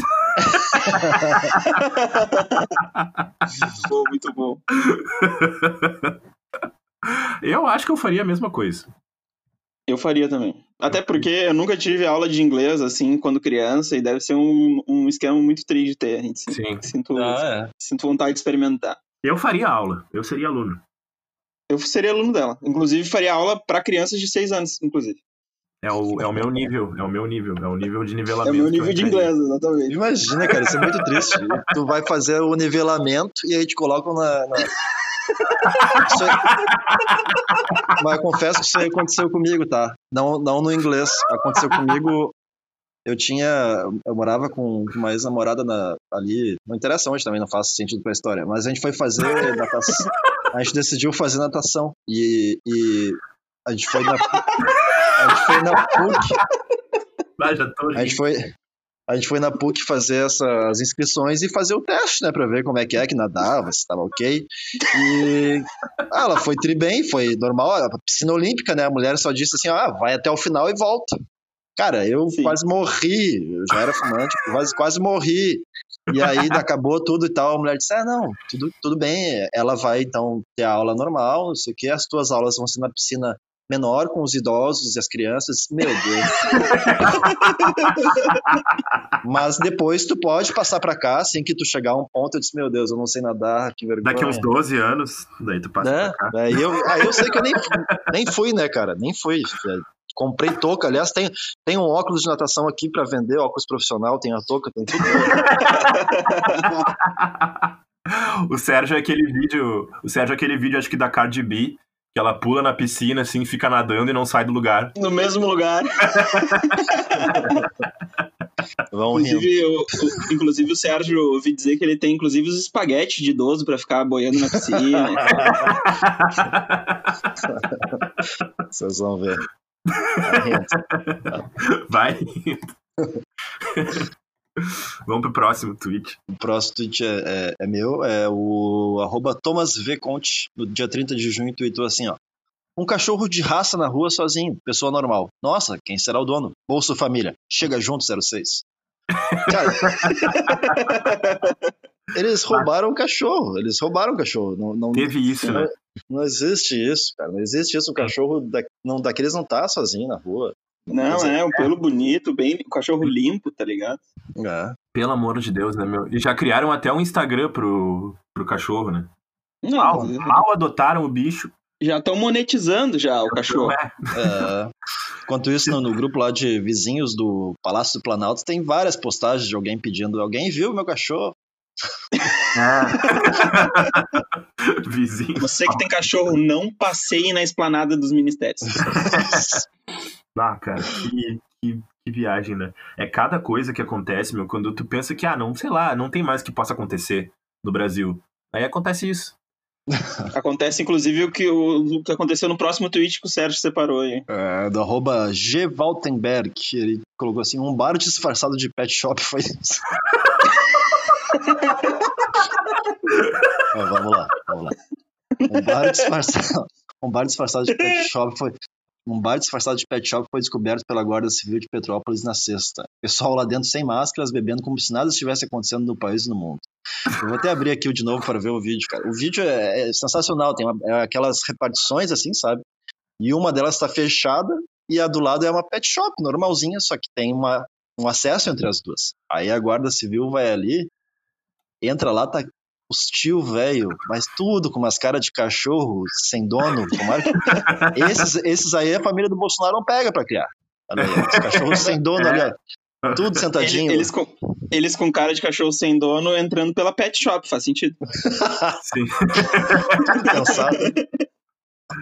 bom, muito bom. Eu acho que eu faria a mesma coisa. Eu faria também. Até porque eu nunca tive aula de inglês, assim, quando criança, e deve ser um, um esquema muito triste de ter. A gente Sim. Sinto, ah, é. sinto vontade de experimentar. Eu faria aula, eu seria aluno. Eu seria aluno dela. Inclusive, faria aula para crianças de 6 anos, inclusive. É o, é o meu nível, é o meu nível, é o nível de nivelamento. É o meu nível de inglês, exatamente. Imagina, cara, isso é muito triste. tu vai fazer o nivelamento e aí te colocam na, na mas confesso que isso aí aconteceu comigo, tá? Não, não no inglês. Aconteceu comigo. Eu tinha. Eu morava com uma ex-namorada ali. Não interessa onde também, não faz sentido pra história. Mas a gente foi fazer natação. A gente decidiu fazer natação. E, e A gente foi na, a gente foi na PUC. Ah, já tô A gente foi, a gente foi na PUC fazer essas inscrições e fazer o teste, né, pra ver como é que é que nadava, se tava ok. E ah, ela foi tri bem, foi normal, a piscina olímpica, né, a mulher só disse assim, ah, vai até o final e volta. Cara, eu Sim. quase morri, eu já era fumante, quase, quase morri. E aí acabou tudo e tal, a mulher disse, ah, não, tudo, tudo bem, ela vai então ter a aula normal, não sei o que, as tuas aulas vão ser na piscina menor com os idosos e as crianças, meu Deus. Mas depois tu pode passar pra cá, assim que tu chegar a um ponto, eu disse, meu Deus, eu não sei nadar, que vergonha. Daqui uns 12 anos, daí tu passa né? pra cá. Aí eu, aí eu sei que eu nem, nem fui, né, cara? Nem fui. Comprei touca, aliás, tem, tem um óculos de natação aqui pra vender, óculos profissional, tem a touca, tem tudo. o Sérgio é aquele vídeo. O Sérgio é aquele vídeo, acho que da Cardi B, que ela pula na piscina, assim, fica nadando e não sai do lugar. No mesmo lugar. Vão rindo. Inclusive, o, o- inclusive o Sérgio ouvi dizer que ele tem inclusive os espaguetes de idoso pra ficar boiando na piscina. Vocês vão ver. Vai rindo. Vai. Vamos pro próximo tweet. O próximo tweet é, é- é meu, é o arroba Thomas V. Conte, no dia 30 de junho, tweetou assim, ó. Um cachorro de raça na rua sozinho, pessoa normal. Nossa, quem será o dono? Bolso Família. Chega junto, 06. Cara, eles roubaram o cachorro, eles roubaram o cachorro. Não, não, Teve isso, né? não existe isso, cara. Não existe isso. O cachorro da, não, daqueles não tá sozinho na rua. Não, é, um pelo bonito, bem, um cachorro limpo, tá ligado? É. Pelo amor de Deus, né, meu? E já criaram até um Instagram pro, pro cachorro, né? Mal, Não, mal adotaram o bicho. já estão monetizando já o cachorro. É, É, enquanto isso, no, no grupo lá de vizinhos do Palácio do Planalto, tem várias postagens de alguém pedindo: alguém viu meu cachorro? Vizinho. Você que tem cachorro, não passeie na esplanada dos ministérios. Ah, cara, que, que, que viagem, né? É cada coisa que acontece, meu, quando tu pensa que, ah, não, sei lá, não tem mais que possa acontecer no Brasil. Aí acontece isso. Acontece, inclusive, o que, o, o que aconteceu no próximo tweet que o Sérgio separou aí. É, do arroba G. Valtenberg, ele colocou assim: um bar disfarçado de pet shop foi isso. Ó, vamos lá, vamos lá. Um bar disfarçado, um bar disfarçado de pet shop foi. Um bar disfarçado de pet shop foi descoberto pela Guarda Civil de Petrópolis na sexta. Pessoal lá dentro sem máscaras, bebendo como se nada estivesse acontecendo no país e no mundo. Eu vou até abrir aqui de novo para ver o vídeo, cara. O vídeo é, é sensacional, tem uma- é aquelas repartições assim, sabe? E uma delas está fechada e a do lado é uma pet shop normalzinha, só que tem uma, um acesso entre as duas. Aí a Guarda Civil vai ali, entra lá, tá os tio velho, mas tudo com umas caras de cachorro, sem dono. Tomara que... esses, esses aí a família do Bolsonaro não pega pra criar. Olha aí, os cachorros sem dono ali, ó. Tudo sentadinho. eles, com, eles com cara de cachorro sem dono entrando pela pet shop, faz sentido. Sim. tudo pensado.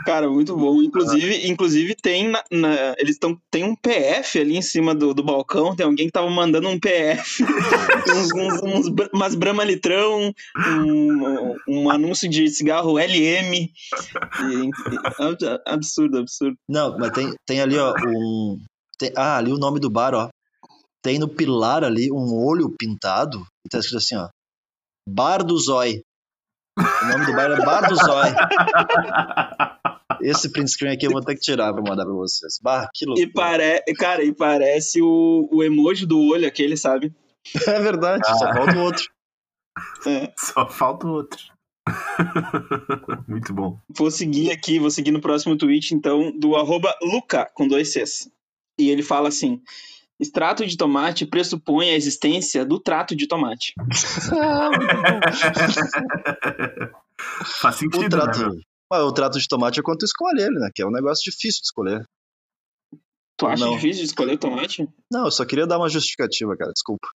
Cara, muito bom. Inclusive, inclusive tem na, na- eles estão tem um PF ali em cima do, do balcão. Tem alguém que tava mandando um PF, uns, uns, uns umas Brahma litrão, um, um anúncio de cigarro LM. E, absurdo, absurdo. Não, mas tem, tem ali, ó, um. tem- ah, ali o nome do bar, ó. Tem no pilar ali um olho pintado e tá escrito assim, ó. Bar do Zói. O nome do bar é Bar do Zói. Esse print screen aqui eu vou ter que tirar pra mandar pra vocês. Bar, que E loucura. pare, cara, e parece o, o emoji do olho aquele, sabe? É verdade, só falta o outro. É. Só falta o outro. Muito bom. Vou seguir aqui, vou seguir no próximo tweet, então, do arroba Luca, com dois Cs. E ele fala assim: extrato de tomate pressupõe a existência do trato de tomate. Faz O sentido, né, trato, meu? O trato de tomate é quando tu escolhe ele, né? Que é um negócio difícil de escolher. Tu acha Não. difícil de escolher o tomate? Não, eu só queria dar uma justificativa, cara. Desculpa.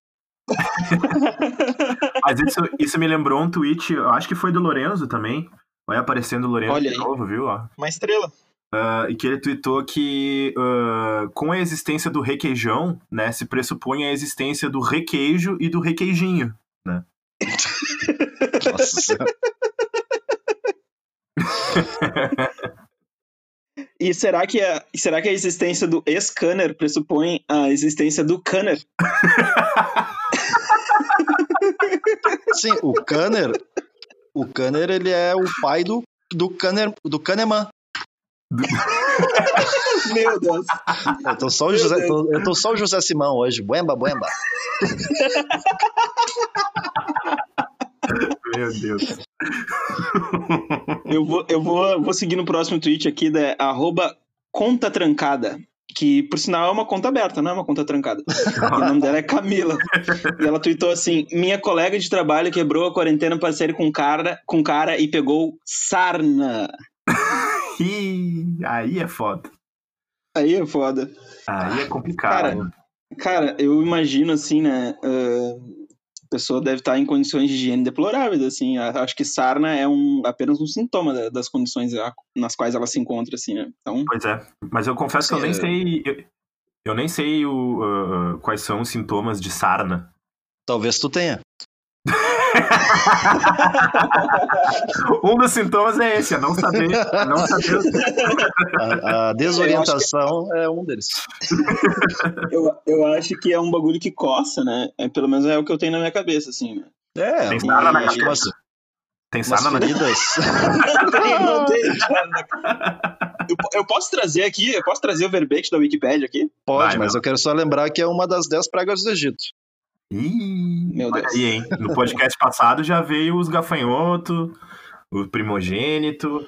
Mas isso, isso me lembrou um tweet, eu acho que foi do Lorenzo também. Vai aparecendo o Lorenzo Olha de aí. novo, viu? Ó. Uma estrela. Ah, e que ele tweetou que ah, com a existência do requeijão, né, se pressupõe a existência do requeijo e do requeijinho. Nossa senhora. E será que a, será que a existência do scanner pressupõe a existência do canner? Sim, o Kanner, o Kanner, ele é o pai do, do Kanner, do Kahneman. Meu Deus. Eu tô só o José, tô, eu tô só o José Simão hoje. Buemba, buemba. Meu Deus. Eu vou, eu vou, vou seguir no próximo tweet aqui da arroba conta trancada. Que, por sinal, é uma conta aberta, não é uma conta trancada. o nome dela é Camila. E ela tweetou assim: Minha colega de trabalho quebrou a quarentena para sair com cara, com cara e pegou sarna. Ih, aí é foda. Aí é foda. Aí é complicado. Cara, cara eu imagino assim, né? Uh, pessoa deve estar em condições de higiene deploráveis, assim. Acho que sarna é um, apenas um sintoma das condições nas quais ela se encontra, assim, né? Então, Pois é. Mas eu confesso que eu nem sei. Eu, eu nem sei o, uh, quais são os sintomas de sarna. Talvez tu tenha. um dos sintomas é esse, é não saber. Não saber a, a desorientação que... é um deles. eu, eu acho que é um bagulho que coça, né? É, pelo menos é o que eu tenho na minha cabeça, assim, né? É, tem sarna na que umas, tem sarna na feridas. não tem, eu, eu, posso trazer aqui, eu posso trazer o verbete da Wikipedia aqui? Pode, Vai, mas não. eu quero só lembrar que é uma das dez pragas do Egito. Ih, meu Deus. Aí, hein? No podcast passado já veio os gafanhoto, o primogênito.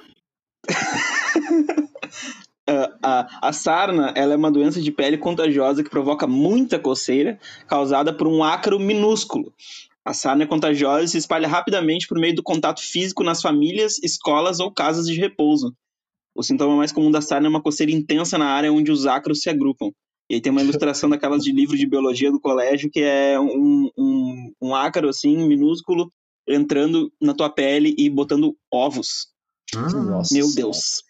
a, a sarna ela é uma doença de pele contagiosa que provoca muita coceira, causada por um ácaro minúsculo. A sarna é contagiosa e se espalha rapidamente por meio do contato físico nas famílias, escolas ou casas de repouso. O sintoma mais comum da sarna é uma coceira intensa na área onde os ácaros se agrupam. E aí tem uma ilustração daquelas de livro de biologia do colégio, que é um, um, um ácaro, assim, minúsculo, entrando na tua pele e botando ovos. Nossa Meu Deus.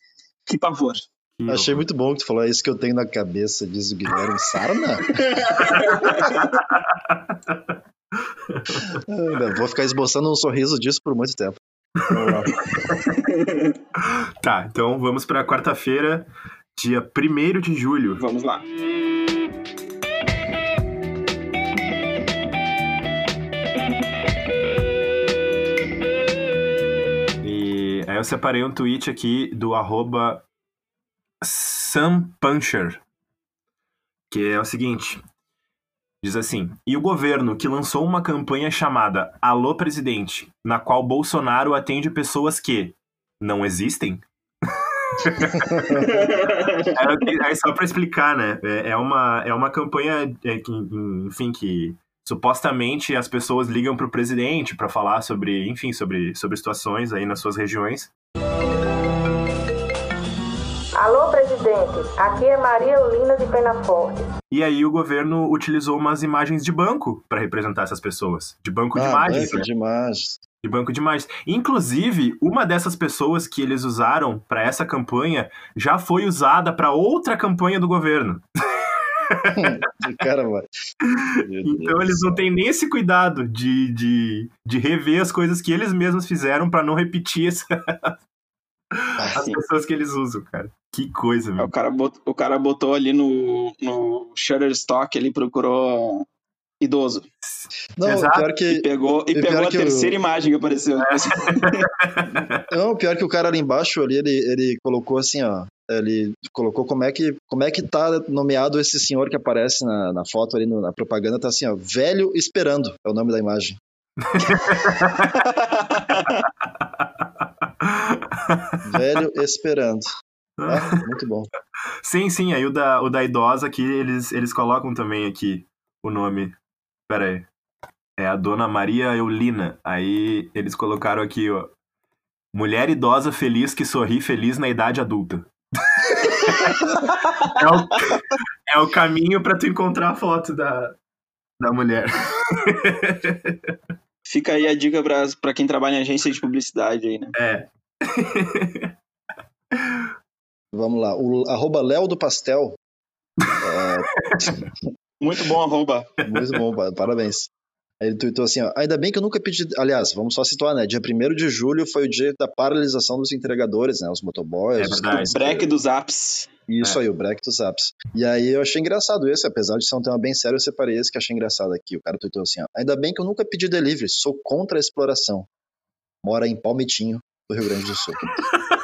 Que pavor. Que Achei muito bom que tu falou é isso que eu tenho na cabeça, diz o Guilherme Sarna. Vou ficar esboçando um sorriso disso por muito tempo. tá, então vamos para quarta-feira, dia 1 de julho. Vamos lá. E aí eu separei um tweet aqui do arroba Sampuncher, que é o seguinte, diz assim, e o governo que lançou uma campanha chamada Alô Presidente, na qual Bolsonaro atende pessoas que não existem? é, é, só para explicar, né? É, é, uma, é uma campanha é, que, enfim, que supostamente as pessoas ligam para o presidente para falar sobre, enfim, sobre, sobre situações aí nas suas regiões. Alô, presidente. Aqui é Maria Ulina de Penaforte. E aí o governo utilizou umas imagens de banco para representar essas pessoas. De banco ah, de imagens. Banco né? de imagens de banco de imagens. Inclusive, uma dessas pessoas que eles usaram para essa campanha já foi usada para outra campanha do governo. Caramba. Então eles não têm nem esse cuidado de, de, de rever as coisas que eles mesmos fizeram para não repetir essa... as pessoas que eles usam, cara. Que coisa, meu. O cara, botou, o cara botou ali no, no Shutterstock, ele procurou idoso. Não, Exato. pior que. E pegou, e pegou a terceira eu... imagem que apareceu. Não, pior que o cara ali embaixo ali, ele, ele colocou assim, ó. Ele colocou como é que como é que tá nomeado esse senhor que aparece na, na foto ali no, na propaganda, tá assim, ó, velho esperando, é o nome da imagem. velho esperando. Ah, muito bom. Sim, sim, aí o da, o da idosa aqui, eles, eles colocam também aqui o nome Pera aí. É a dona Maria Eulina. Aí eles colocaram aqui, ó. Mulher idosa feliz que sorri feliz na idade adulta. é, o, é o caminho para tu encontrar a foto da, da mulher. Fica aí a dica para quem trabalha em agência de publicidade aí, né? É. Vamos lá. O arroba Léo do Pastel. É... Muito bom, arroba. Muito bom, parabéns. Aí ele tweetou assim, ó, ainda bem que eu nunca pedi... Aliás, vamos só situar, né? Dia 1 de julho foi o dia da paralisação dos entregadores, né? Os motoboys. É os caras- Break dos apps. Isso aí, o break dos apps. E aí eu achei engraçado esse, apesar de ser um tema bem sério, eu separei esse que achei engraçado aqui. O cara tweetou assim, ó, ainda bem que eu nunca pedi delivery, sou contra a exploração. Mora em Palmitinho, do Rio Grande do Sul.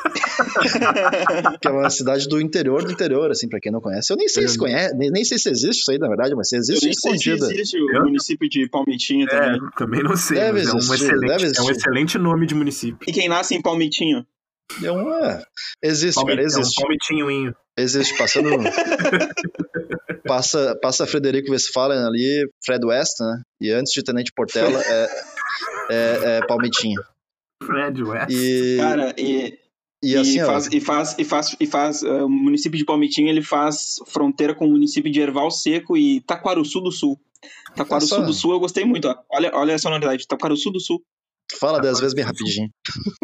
que é uma cidade do interior do interior, assim, pra quem não conhece. Eu nem sei se conhece, nem, nem sei se existe isso aí, na verdade, mas se Eu existe sei se escondida. existe o Eu- município de Palmitinho É, também. também não sei, Deve mas é um, existir, excelente, deve é um existir. excelente nome de município. E quem nasce em Palmitinho? É um, é, existe, cara, Palmitinho, existe. É um palmitinho. Existe, passando. passa, passa Frederico Westphalen ali, Fred West, né? E antes de Tenente Portela é, é, é Palmitinho. Fred West. E, Cara, e, e assim, e ó, faz, e faz, e faz, e faz uh, o município de Palmitinho, ele faz fronteira com o município de Erval Seco e Taquaruçu do Sul. Taquaruçu do Sul eu gostei muito, ó. Olha, olha a sonoridade, Taquaruçu do Sul. fala dez vezes bem rapidinho.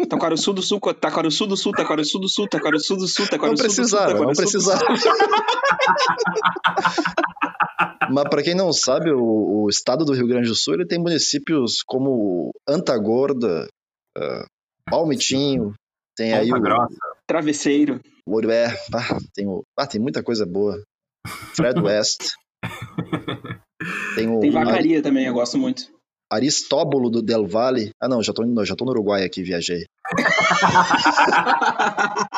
Taquaruçu do Sul, Taquaruçu do Sul, Taquaruçu do Sul, Taquaruçu do Sul, Não Taquaruçu do Sul, não do Sul. precisava. Mas pra quem não sabe, o, o estado do Rio Grande do Sul ele tem municípios como Antagorda, ah, Palmitinho, tem aí o, Grossa. Travesseiro. o Orué, ah, tem, o, ah, tem muita coisa boa. Fred West. Tem o Tem Ari- vacaria também, eu gosto muito. Aristóbulo do Del Valle. Ah, não, já tô, já tô no Uruguai aqui, viajei.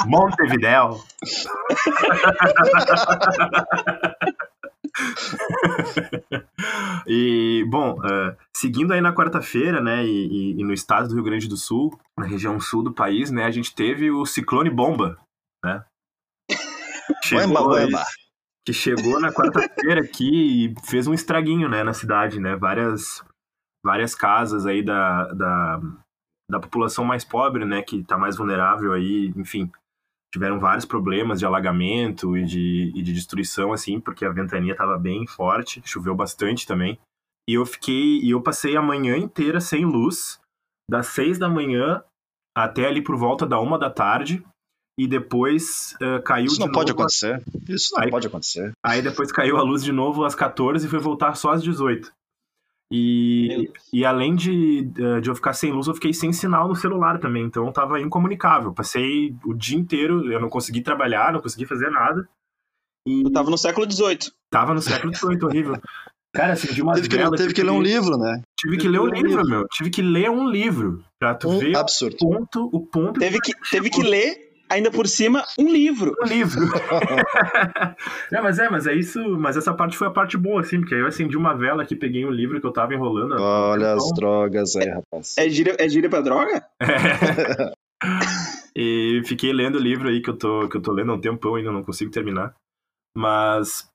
Montevidéu. e, bom, eh, seguindo aí na quarta-feira, né, e, e- no estado do Rio Grande do Sul, na região sul do país, né, a gente teve o ciclone bomba, né? Chegou uemba. que chegou na quarta-feira aqui e fez um estraguinho, né, na cidade, né? Várias, várias casas aí da, da, da população mais pobre, né, que tá mais vulnerável aí, enfim, tiveram vários problemas de alagamento e de, e de destruição, assim, porque a ventania tava bem forte, choveu bastante também. E eu fiquei, e eu passei a manhã inteira sem luz, das seis da manhã até ali por volta da uma da tarde, e depois eh, caiu Isso de não pode novo acontecer. Isso não Aí- pode acontecer. Aí depois caiu a luz de novo às 14 e foi voltar só às 18. E, e além de, eh, de eu ficar sem luz, eu fiquei sem sinal no celular também. Então eu tava incomunicável. Passei o dia inteiro, eu não consegui trabalhar, não consegui fazer nada. E Eu tava no século XVIII. tava no século XVIII, horrível. Cara, acendi uma Teve que, teve que ler um livro, né? Tive que ler um livro, meu. Tive que ler um livro. Pra tu Um ver absurdo. o ponto, o ponto Teve que, teve que ler, ainda por cima, um livro. um livro. é, mas é, mas é isso. Mas essa parte foi a parte boa, assim, porque aí eu acendi uma vela aqui, peguei um livro que eu tava enrolando. Olha as Então, drogas aí, rapaz. É gíria, é gíria pra droga? e fiquei lendo o livro aí que eu tô, que eu tô lendo há um tempão ainda, não consigo terminar. Mas.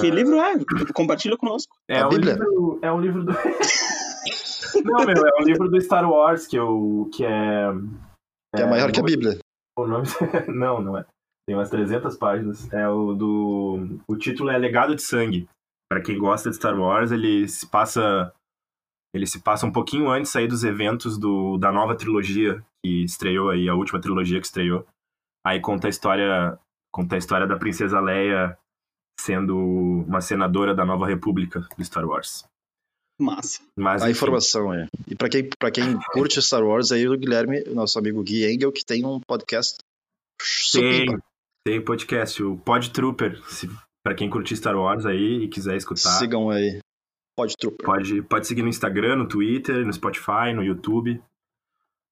Que livro é? Compartilha conosco. É A um Bíblia? livro. É um livro do. não, meu, é um livro do Star Wars que eu. que é. Que é maior que a não- Bíblia. O nome... não, não é. Tem umas 300 páginas. É o do. O título é Legado de Sangue. Pra quem gosta de Star Wars, ele se passa. Ele se passa um pouquinho antes aí dos eventos do, da nova trilogia que estreou aí, a última trilogia que estreou. Aí conta a história. Conta a história da Princesa Leia sendo uma senadora da Nova República do Star Wars. Massa. Mas, A enfim, informação aí. E pra quem, pra quem curte Star Wars, aí o Guilherme, nosso amigo Gui Engel, que tem um podcast Tem, supimpa. tem podcast, o Pod Trooper. Se, pra quem curtir Star Wars aí e quiser escutar. Sigam aí. Pode trooper. Pode, pode seguir no Instagram, no Twitter, no Spotify, no YouTube.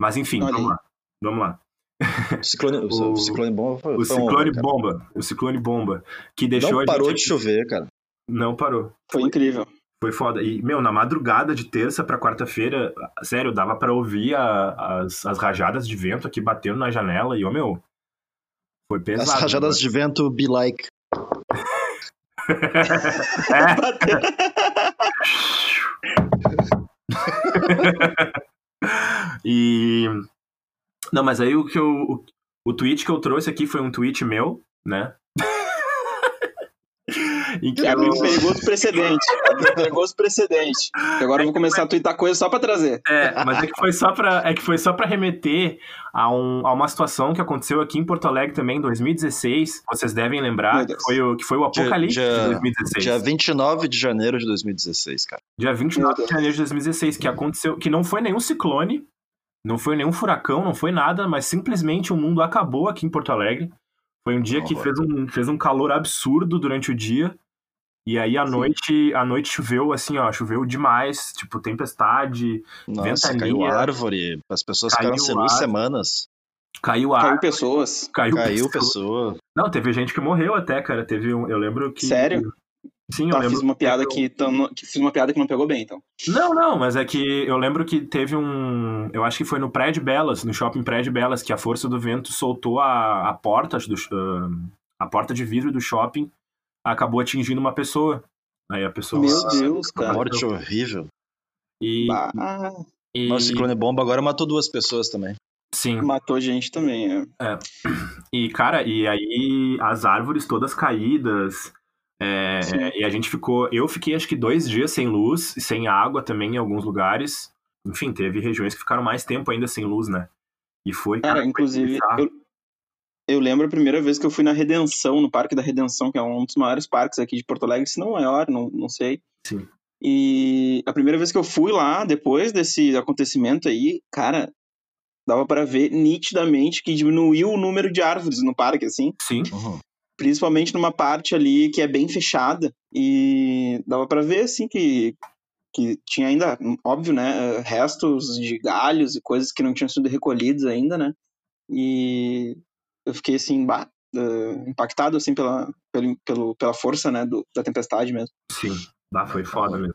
Mas enfim, Olha vamos aí. lá. Vamos lá. O ciclone, o, O- ciclone bomba foi, O ciclone cara. bomba. O ciclone bomba. Que deixou Não a parou gente. de chover, cara. Não parou. Foi incrível. Foi foda. E, meu, na madrugada de terça pra quarta-feira, sério, dava pra ouvir a- as, as rajadas de vento aqui batendo na janela e, ô meu. Foi pesado. As rajadas de vento be like. e. Não, mas aí o que eu. O, o tweet que eu trouxe aqui foi um tweet meu, né? Em que É eu... um perigoso precedente. É um perigoso precedente. Agora eu vou começar a twittar coisa só pra trazer. É, mas é que foi só pra, é que foi só pra remeter a, um, a uma situação que aconteceu aqui em Porto Alegre também em 2016. Vocês devem lembrar que foi o, que foi o apocalipse dia- de 2016. Dia 29 de janeiro de 2016, cara. Dia 29 de janeiro de 2016, que aconteceu, que não foi nenhum ciclone, não foi nenhum furacão, não foi nada, mas simplesmente o mundo acabou aqui em Porto Alegre. Foi um dia que fez um, fez um calor absurdo durante o dia. E aí à noite, à noite choveu assim, ó, choveu demais, tipo tempestade, Nossa, ventania, caiu árvore, as pessoas Caiu ficaram sem luz árvore. semanas. caiu ar, Caiu pessoas. caiu, Caiu pessoa. pessoa. Não, teve gente que morreu até, cara. Teve um, eu lembro que Sério? Sim, eu Tá, lembro. fiz uma piada que, que fiz uma piada que não pegou bem, então. Não, não, mas é que eu lembro que teve um. Eu acho que foi no Prédio Belas, no shopping Prédio Belas, que a força do vento soltou a, a porta do, ah, a porta de vidro do shopping, acabou atingindo uma pessoa. Aí a pessoa. Meu Nossa, Deus, cara. Morte horrível. E, Bah, e- Nossa, o ciclone bomba agora matou duas pessoas também. Sim. matou gente também. É. E, cara, e aí as árvores todas caídas. é, e a gente ficou. Eu fiquei acho que dois dias sem luz, e sem água também em alguns lugares. Enfim, teve regiões que ficaram mais tempo ainda sem luz, né? E foi. Cara, foi inclusive, eu, eu lembro a primeira vez que eu fui na Redenção, no Parque da Redenção, que é um dos maiores parques aqui de Porto Alegre, se não maior, não, não sei. Sim. E a primeira vez que eu fui lá, depois desse acontecimento aí, cara, dava pra ver nitidamente que diminuiu o número de árvores no parque, assim. Sim. Uhum. principalmente numa parte ali que é bem fechada e dava pra ver assim que que tinha ainda óbvio né restos de galhos e coisas que não tinham sido recolhidos ainda né e eu fiquei assim bah, eh, impactado assim pela pelo, pelo- pela força né do, da tempestade mesmo Sim. Ah, foi foda mesmo.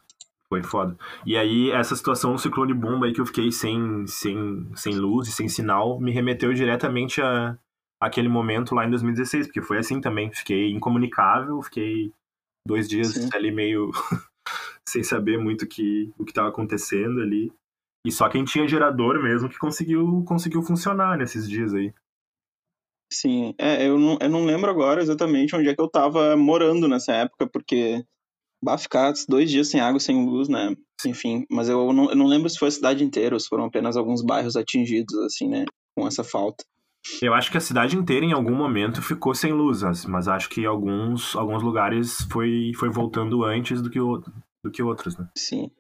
Foi foda. E aí, essa situação do ciclone bomba aí que eu fiquei sem, sem, sem luz e sem sinal me remeteu diretamente a aquele momento lá em 2016, porque foi assim também. Fiquei incomunicável, fiquei dois dias Sim. ali meio sem saber muito o que o que estava acontecendo ali. E só quem tinha gerador mesmo que conseguiu conseguiu funcionar nesses dias aí. Sim é eu não, eu não lembro agora exatamente onde é que eu tava morando nessa época porque bah, ficar dois dias sem água sem luz né enfim mas eu não, eu não lembro se foi a cidade inteira ou se foram apenas alguns bairros atingidos assim né com essa falta Eu acho que a cidade inteira em algum momento ficou sem luz, mas- acho que alguns alguns lugares foi foi voltando antes do que o, do que outros, né? Sim.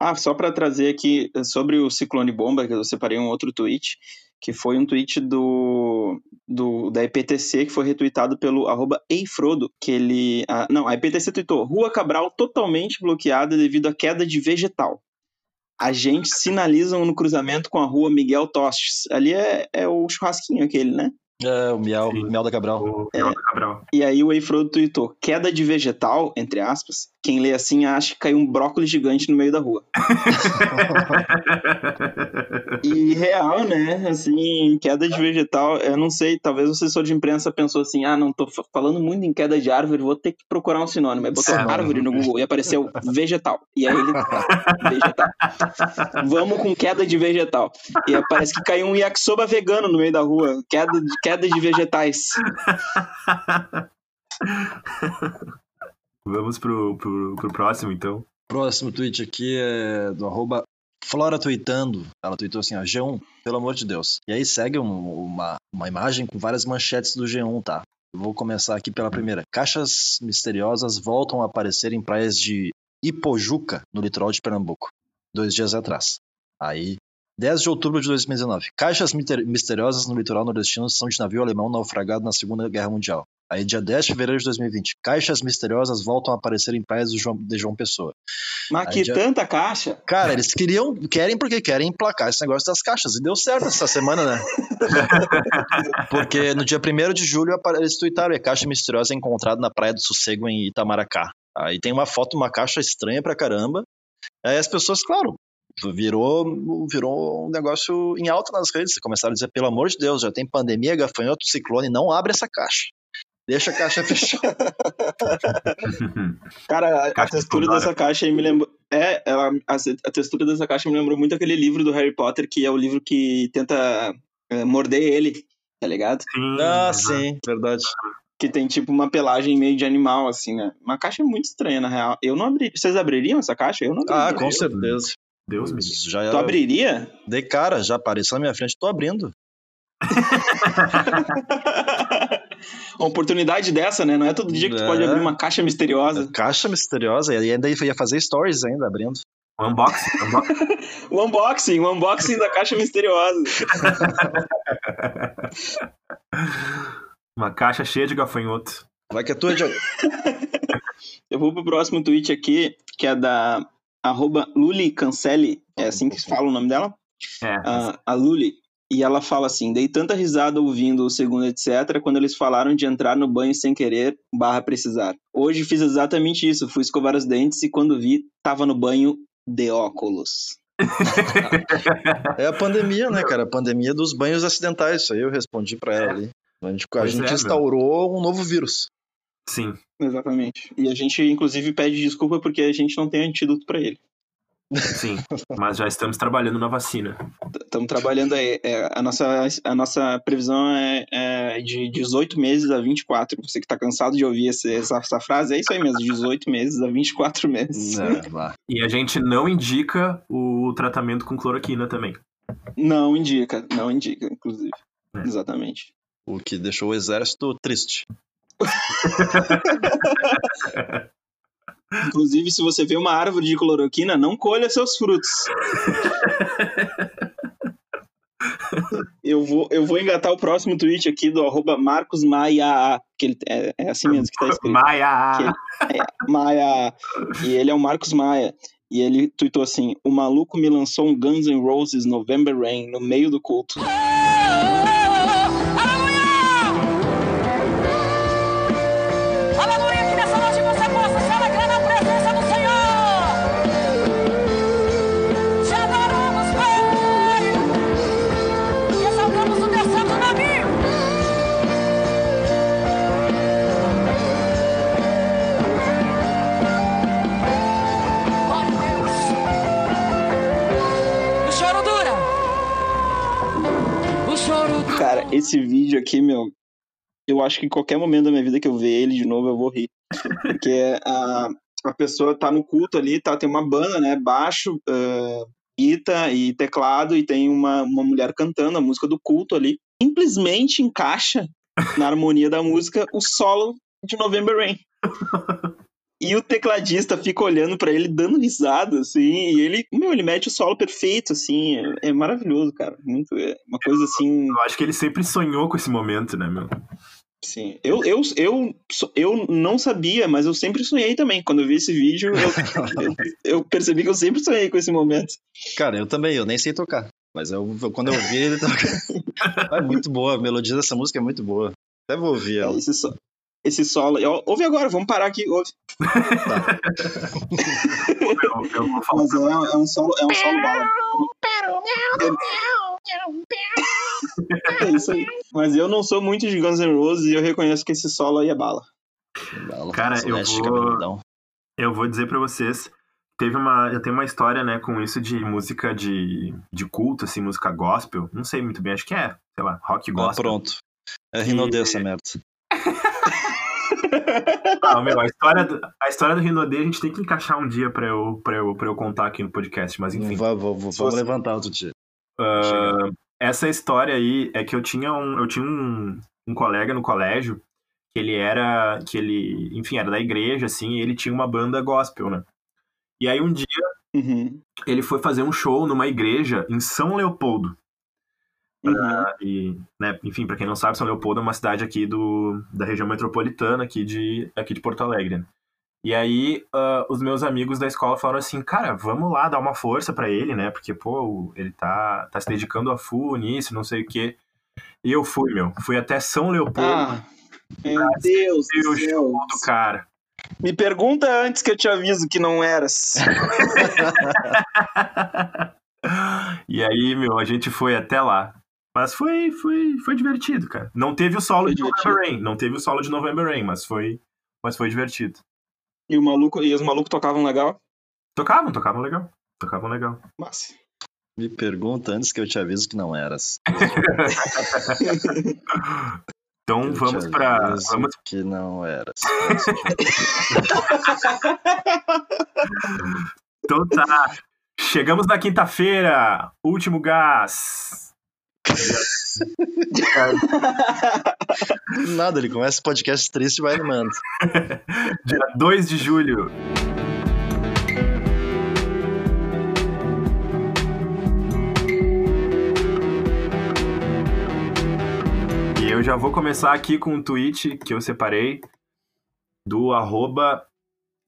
Ah, só para trazer aqui eh, sobre o ciclone bomba, que eu separei um outro tweet, que foi um tweet do, do da IPTC que foi retweetado pelo arroba Eifrodo, que ele... ah, não, a IPTC tweetou, Rua Cabral totalmente bloqueada devido à queda de vegetal. Agentes sinalizam no cruzamento com a rua Miguel Tostes. Ali é, é o churrasquinho aquele, né? É, o miel, Sim. miel da Cabral. O Jota Cabral. E aí o Eifrodo tweetou, queda de vegetal, entre aspas, quem lê assim acha que caiu um brócolis gigante no meio da rua. E real, né? Assim, queda de vegetal, eu não sei, talvez o assessor de imprensa pensou assim: ah, não tô fa- falando muito em queda de árvore, vou ter que procurar um sinônimo. Aí botou Sim. árvore no Google e apareceu vegetal. E aí ele. vegetal. Vamos com queda de vegetal. E aí parece que caiu um yakisoba vegano no meio da rua. Queda de, queda de vegetais. Vamos pro, pro, pro próximo, então. Próximo tweet aqui é do arroba Flora tweetando. Ela tweetou assim, ó, G1, pelo amor de Deus. E aí segue um- uma, uma imagem com várias manchetes do G1, tá? Eu vou começar aqui pela primeira. Caixas misteriosas voltam a aparecer em praias de Ipojuca, no litoral de Pernambuco, dois dias atrás. Aí, 10 de outubro de 2019. Caixas misteriosas no litoral nordestino são de navio alemão naufragado na Segunda Guerra Mundial. Aí, dia 10 de fevereiro de 2020. Caixas misteriosas voltam a aparecer em praias de João Pessoa. Mas Aí que já- tanta caixa. Cara, eles queriam, querem porque querem emplacar esse negócio das caixas. E deu certo essa semana, né? porque no dia 1 de julho eles tuitaram, a caixa misteriosa é encontrada na Praia do Sossego em Itamaracá. Aí tem uma foto, uma caixa estranha pra caramba. Aí as pessoas, claro, virou, virou um negócio em alta nas redes. Começaram a dizer, pelo amor de Deus, já tem pandemia, gafanhoto, ciclone, não abre essa caixa. Deixa a caixa fechada. Cara, a, a Caixa textura dessa caixa aí me lembrou. É, ela, a, a textura dessa caixa me lembrou muito aquele livro do Harry Potter, que é o livro que tenta é, morder ele, tá ligado? Sim, ah, sim, verdade. Que tem tipo uma pelagem meio de animal, assim, né? Uma caixa muito estranha, na real. Eu não abriria. Vocês abririam essa caixa? Eu não Ah, abriria. com certeza. Deus me livre. Já Tu abriria? De cara, já apareceu na minha frente, tô abrindo. Uma oportunidade dessa, né? Não é todo dia que tu É. pode abrir uma caixa misteriosa. Caixa misteriosa, e ainda ia fazer stories ainda, abrindo. Unboxing, unboxing. O unboxing, o unboxing da caixa misteriosa. Uma caixa cheia de gafanhoto. Vai que é tua, Diogo. Eu vou pro próximo tweet aqui, que é da arroba Luli Canceli. É assim que se fala o nome dela? É. a, a Luli, e ela fala assim: dei tanta risada ouvindo o segundo, etc., quando eles falaram de entrar no banho sem querer, barra precisar. Hoje fiz exatamente isso, fui escovar os dentes e quando vi, tava no banho de óculos. É a pandemia, né, cara? A pandemia dos banhos acidentais. Isso aí eu respondi pra ela ali. A gente, a gente é, meu. instaurou um novo vírus. Sim. Exatamente. E a gente, inclusive, pede desculpa porque a gente não tem antídoto pra ele. Sim, mas já estamos trabalhando na vacina. Estamos trabalhando aí. É, a, nossa, a nossa previsão é, é de 18 meses a 24. Você que tá cansado de ouvir esse- essa, essa frase, é isso aí mesmo: 18 meses a 24 meses. É, lá. E a gente não indica o tratamento com cloroquina também. Não indica, não indica, inclusive. É. Exatamente. O que deixou o exército triste. Inclusive, se você vê uma árvore de cloroquina, não colha seus frutos. Eu vou, eu vou engatar o próximo tweet aqui do arroba Marcos Maia, que ele, é, é assim mesmo que tá escrito. Maia! Maia. E ele é o Marcos Maia. E ele tweetou assim: O maluco me lançou um Guns N' Roses November Rain no meio do culto. Esse vídeo aqui, meu, eu acho que em qualquer momento da minha vida que eu ver ele de novo, eu vou rir. Porque a, a pessoa tá no culto ali, tá, tem uma banda, né? Baixo, uh, guita e teclado, e tem uma, uma mulher cantando a música do culto ali. Simplesmente encaixa na harmonia da música o solo de November Rain. E o tecladista fica olhando pra ele, dando risada, assim, e ele, meu, ele mete o solo perfeito, assim, é, é maravilhoso, cara. Muito, é uma coisa assim. Eu acho que ele sempre sonhou com esse momento, né, meu? Sim, eu, eu, eu, eu não sabia, mas eu sempre sonhei também. Quando eu vi esse vídeo, eu, eu, eu percebi que eu sempre sonhei com esse momento. Cara, eu também, eu nem sei tocar. Mas eu, eu- quando eu vi ele tocar. é muito boa, a melodia dessa música é muito boa. Até vou ouvir ela. Esse, so- esse solo. ó, Ouve agora, vamos parar aqui. Ouve. Eu, eu vou falar. Mas é, é um solo, é um solo bala. É isso aí. Mas eu não sou muito de Guns N' Roses e eu reconheço que esse solo aí é bala. Bala, Cara, eu vou-. Eu vou dizer pra vocês, teve uma, eu tenho uma história, né, com isso de música de, de culto, assim, música gospel. Não sei muito bem, acho que é, sei lá, rock Ah, gospel. pronto. É Rinodê essa merda. Não, meu, a história do, a história do Rinodê a gente tem que encaixar um dia pra eu, pra eu, pra eu contar aqui no podcast, mas enfim. Vá- vá- Se vamos levantar outro dia. Ah, essa história aí é que eu tinha um, eu tinha um, um colega no colégio que ele era, que ele, enfim, era da igreja, assim, e ele tinha uma banda gospel, né? E aí um dia Uhum. ele foi fazer um show numa igreja em São Leopoldo. Uhum. E, né, enfim, pra quem não sabe, São Leopoldo é uma cidade aqui do, da região metropolitana, aqui de, aqui de Porto Alegre. né? E aí, ah, os meus amigos da escola falaram assim, cara, vamos lá dar uma força pra ele, né? Porque, pô, ele tá, tá se dedicando a full nisso, não sei o quê. E eu fui, meu. Fui até São Leopoldo, Ah, meu Deus do Deus. céu. do cara. Me pergunta antes que eu te aviso que não eras. e aí, meu, a gente foi até lá. Mas foi, foi, foi divertido, cara. Não teve o solo Foi de November Rain. Não teve o solo de November Rain, mas foi, mas foi divertido. E, o maluco, e os malucos tocavam legal? Tocavam, tocavam legal. Tocavam legal. Massa. Me pergunta antes que eu te aviso que não eras. Então Eu vamos pra. aviso Vamos, Que não eras. então tá. Chegamos na quinta-feira. Último gás. Nada, ele começa o podcast triste e vai animando. Dia 2 de julho. E eu já vou começar aqui com um tweet que eu separei do arroba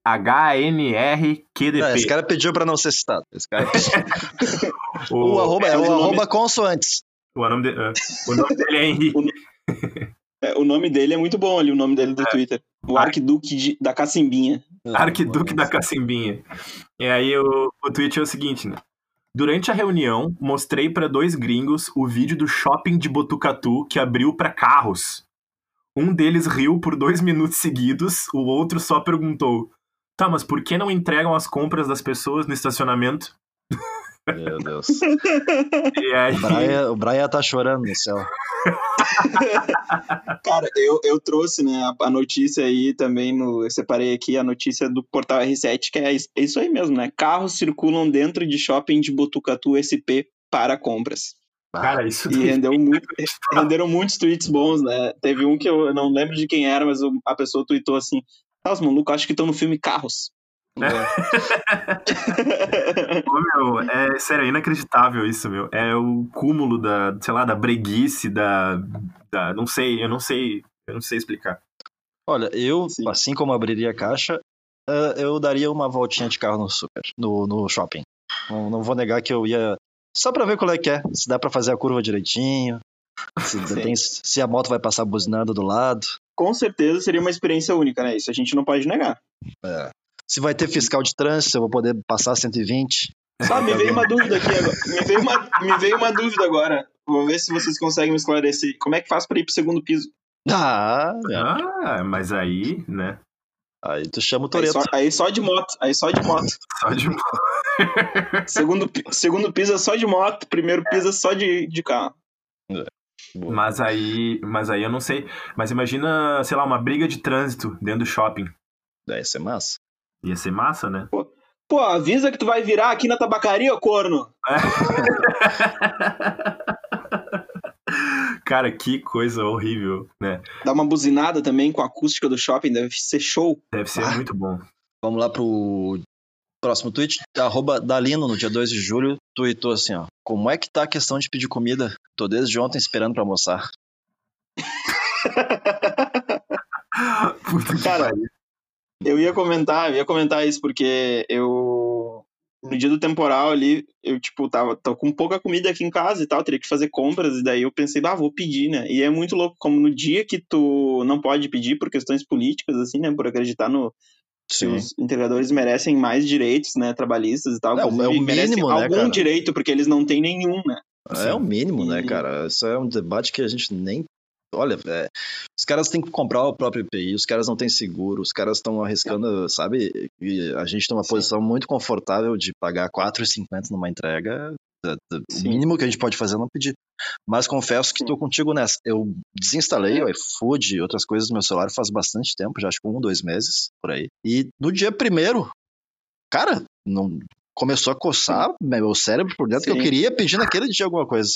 HNRQDP. Não, esse cara pediu pra não ser citado. Esse cara o, o arroba é o arroba consoantes. O nome, de- é, o nome dele é Henrique. É, o nome dele é muito bom ali, o nome dele do Twitter. O Arquiduque de- da Cacimbinha. Arquiduque da Cacimbinha. E aí o, o tweet é o seguinte, né? Durante a reunião, mostrei pra dois gringos o vídeo do shopping de Botucatu que abriu pra carros. Um deles riu por dois minutos seguidos, o outro só perguntou: Tá, mas por que não entregam as compras das pessoas no estacionamento? Meu Deus. E aí, O Brian, o Brian tá chorando no céu. Cara, eu, eu trouxe, né, a, a notícia aí também, no, eu separei aqui a notícia do portal R7, que é é isso aí mesmo, né? Carros circulam dentro de shopping de Botucatu SP para compras. cara, isso E rendeu muito, renderam muitos tweets bons, né? Teve um que eu não lembro de quem era, mas a pessoa tweetou assim: os malucos acho que estão no filme Carros. Ô, meu, é sério, é inacreditável isso, meu. É o cúmulo da, sei lá, da breguice, da, da. Não sei, eu não sei. Eu não sei explicar. Olha, eu, Sim. assim como abriria a caixa, eh, eu daria uma voltinha de carro no super, no, no shopping. Não, não vou negar que eu ia só pra ver qual é que é, se dá pra fazer a curva direitinho, se, tem- se a moto vai passar buzinando do lado, Com certeza seria uma experiência única, né? Isso a gente não pode negar. Se vai ter fiscal de trânsito, se eu vou poder passar 120. Ah, me veio uma dúvida aqui agora. Me veio uma, me veio uma dúvida agora. Vou ver se vocês conseguem me esclarecer. Como é que faz pra ir pro segundo piso? Ah, Ah, mas aí, né? aí tu chama o Aí Toreto. só, aí só de moto. Aí só de moto. Só de Segundo, pi- segundo piso é só de moto. Primeiro piso é só de, de carro. Mas aí, mas aí eu não sei. Mas imagina, sei lá, uma briga de trânsito dentro do shopping. Deve ser massa. Ia ser massa, né? Pô, avisa que tu vai virar aqui na tabacaria, ô corno. Cara, que coisa horrível, né? Dá uma buzinada também com a acústica do shopping, deve ser show. Deve ser Ah. muito bom. Vamos lá pro próximo tweet. Arroba Dalino, no dia 2 de julho, tweetou assim, ó. Como é que tá a questão de pedir comida? Tô desde ontem esperando pra almoçar. Puta que Cara, pariu. Eu ia comentar, eu ia comentar isso porque eu no dia do temporal ali, eu tipo tava tô com pouca comida aqui em casa e tal, teria que fazer compras e daí eu pensei, ah, vou pedir, né? E é muito louco como no dia que tu não pode pedir por questões políticas assim, né, por acreditar no que os integradores merecem mais direitos, né, trabalhistas e tal, É, é o mínimo, né, algum cara? direito porque eles não têm nenhum, né? É o mínimo, né, cara? Isso é um debate que a gente nem. Olha, é, os caras têm que comprar o próprio IPI, os caras não têm seguro, os caras estão arriscando, sabe? E a gente tem uma Sim. posição muito confortável de pagar R$ 4,50 numa entrega. O Sim. mínimo que a gente pode fazer é não pedir. Mas confesso que estou contigo nessa. Eu desinstalei o iFood e outras coisas do meu celular faz bastante tempo, já acho que um, dois meses por aí. E no dia primeiro, cara, não. Começou a coçar meu cérebro por dentro que eu Sim. queria pedir naquele dia alguma coisa.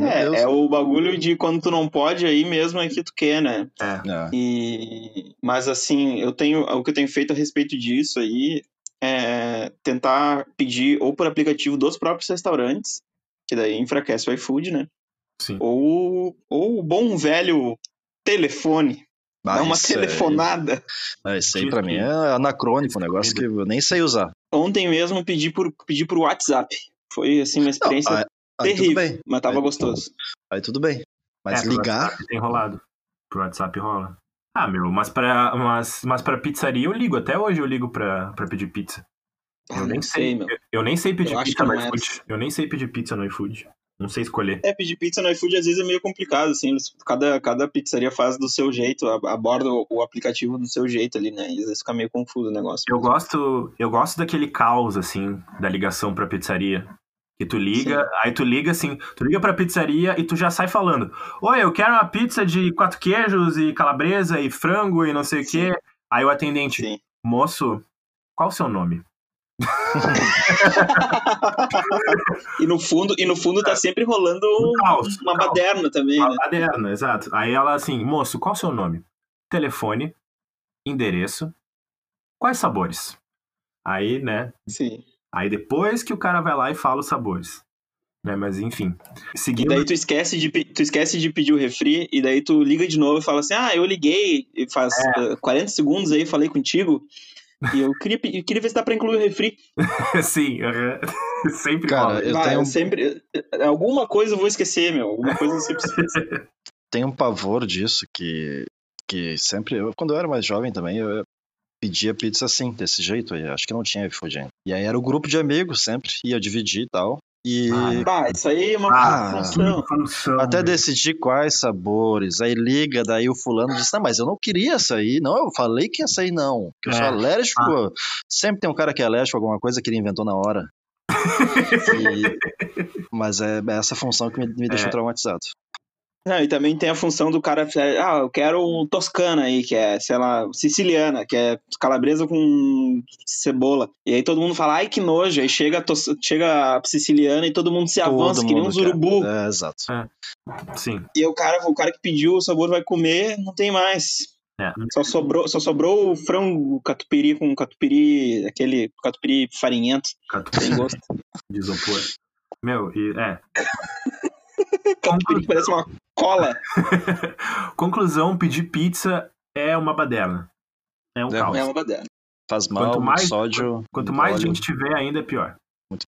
É, é o bagulho de quando tu não pode aí mesmo é que tu quer, né? É. É. E, mas assim, eu tenho o que eu tenho feito a respeito disso aí é tentar pedir ou por aplicativo dos próprios restaurantes, que daí enfraquece o iFood, né? Sim. Ou, ou o bom velho telefone. Ah, Dá uma aí- telefonada. É, isso aí pra mim é anacrônico, um negócio que eu nem sei usar. Ontem mesmo pedi por, pedi por WhatsApp. Foi assim uma experiência aí, aí terrível, bem. mas tava Aí- gostoso. Aí tudo bem. Mas É, ligar. Tem rolado. Pro WhatsApp rola. Ah, meu, mas pra, mas, mas pra pizzaria eu ligo. Até hoje eu ligo pra, pra pedir pizza. Eu Ah, nem não sei. sei, meu. Eu, eu nem sei pedir Eu pizza no não é. iFood. Eu nem sei pedir pizza no iFood. Não sei escolher. É, pedir pizza no iFood às vezes é meio complicado, assim, eles- cada, cada pizzaria faz do seu jeito, aborda o, o aplicativo do seu jeito ali, né? E às vezes fica meio confuso o negócio. Eu gosto, eu gosto daquele caos, assim, da ligação pra pizzaria. Que tu liga, aí tu liga assim, tu liga pra pizzaria e tu já sai falando: Oi, eu quero uma pizza de quatro queijos e calabresa e frango e não sei o quê. Aí o atendente, Sim. moço, qual o seu nome? E no fundo, e no fundo tá sempre rolando Um caos, uma um caos. baderna também, Uma né? baderna, exato. Aí ela assim, moço, qual o seu nome? Telefone, endereço, quais sabores? Aí, né? Sim. Aí depois que o cara vai lá e fala os sabores. Né, mas enfim. E Seguindo. daí tu esquece, de, tu esquece de pedir o refri, e daí tu liga de novo e fala assim: Ah, eu liguei e faz É. eh, 40 segundos aí, falei contigo. E eu queria, eu queria ver se dá pra incluir o refri. Sim, aham. sempre Cara, eu Vai, tenho- eu sempre. eh, Alguma coisa eu vou esquecer, meu. Alguma coisa eu sempre esqueço. Tem um pavor disso que, que sempre. eu- quando eu era mais jovem também, eu pedia pizza assim, desse jeito aí. Acho que não tinha iFood ainda. E aí era o grupo de amigos sempre, ia dividir e tal. E Ah, Bah, isso aí é uma Ah, função. Função, até né? decidir quais sabores. Aí liga, daí o fulano diz: Não, mas eu não queria açaí. Não, eu falei que ia açaí não. Que eu sou É. alérgico. Sempre tem um cara que é alérgico a alguma coisa que ele inventou na hora. E- Mas é essa função que me, me deixou É. traumatizado. Não, e também tem a função do cara. Ah, eu quero um toscana aí, que é, sei lá, siciliana, que é calabresa com cebola. E aí todo mundo fala, ai que nojo. Aí chega a, tos- chega a siciliana e todo mundo se avança, Todo que nem mundo uns quer. urubu. É, exato. Sim. E o cara, o cara que pediu o sabor vai comer, não tem mais. É. Só sobrou, só sobrou o frango catupiry com catupiry, aquele catupiry farinhento, sem gosto. Meu, e é. que parece uma cola. Conclusão: pedir pizza é uma baderna. É um É caos. É uma baderna. Faz mal, Quanto mais- sódio. Quanto mais óleo, gente tiver, ainda é pior.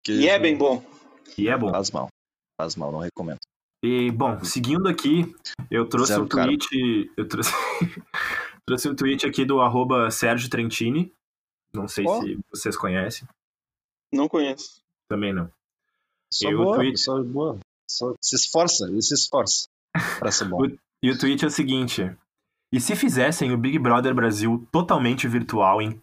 E é bem bom. E é bom. Faz mal. Faz mal, não recomendo. E, bom, seguindo aqui, eu trouxe Zero um tweet. Eu trouxe, trouxe um tweet aqui do arroba Sérgio Trentini. Não sei Ó. se vocês conhecem. Não conheço. Também não. Só Eu boa, tweet- só boa. Se esforça, ele se esforça pra ser bom. E o tweet é o seguinte: E se fizessem o Big Brother Brasil totalmente virtual, em,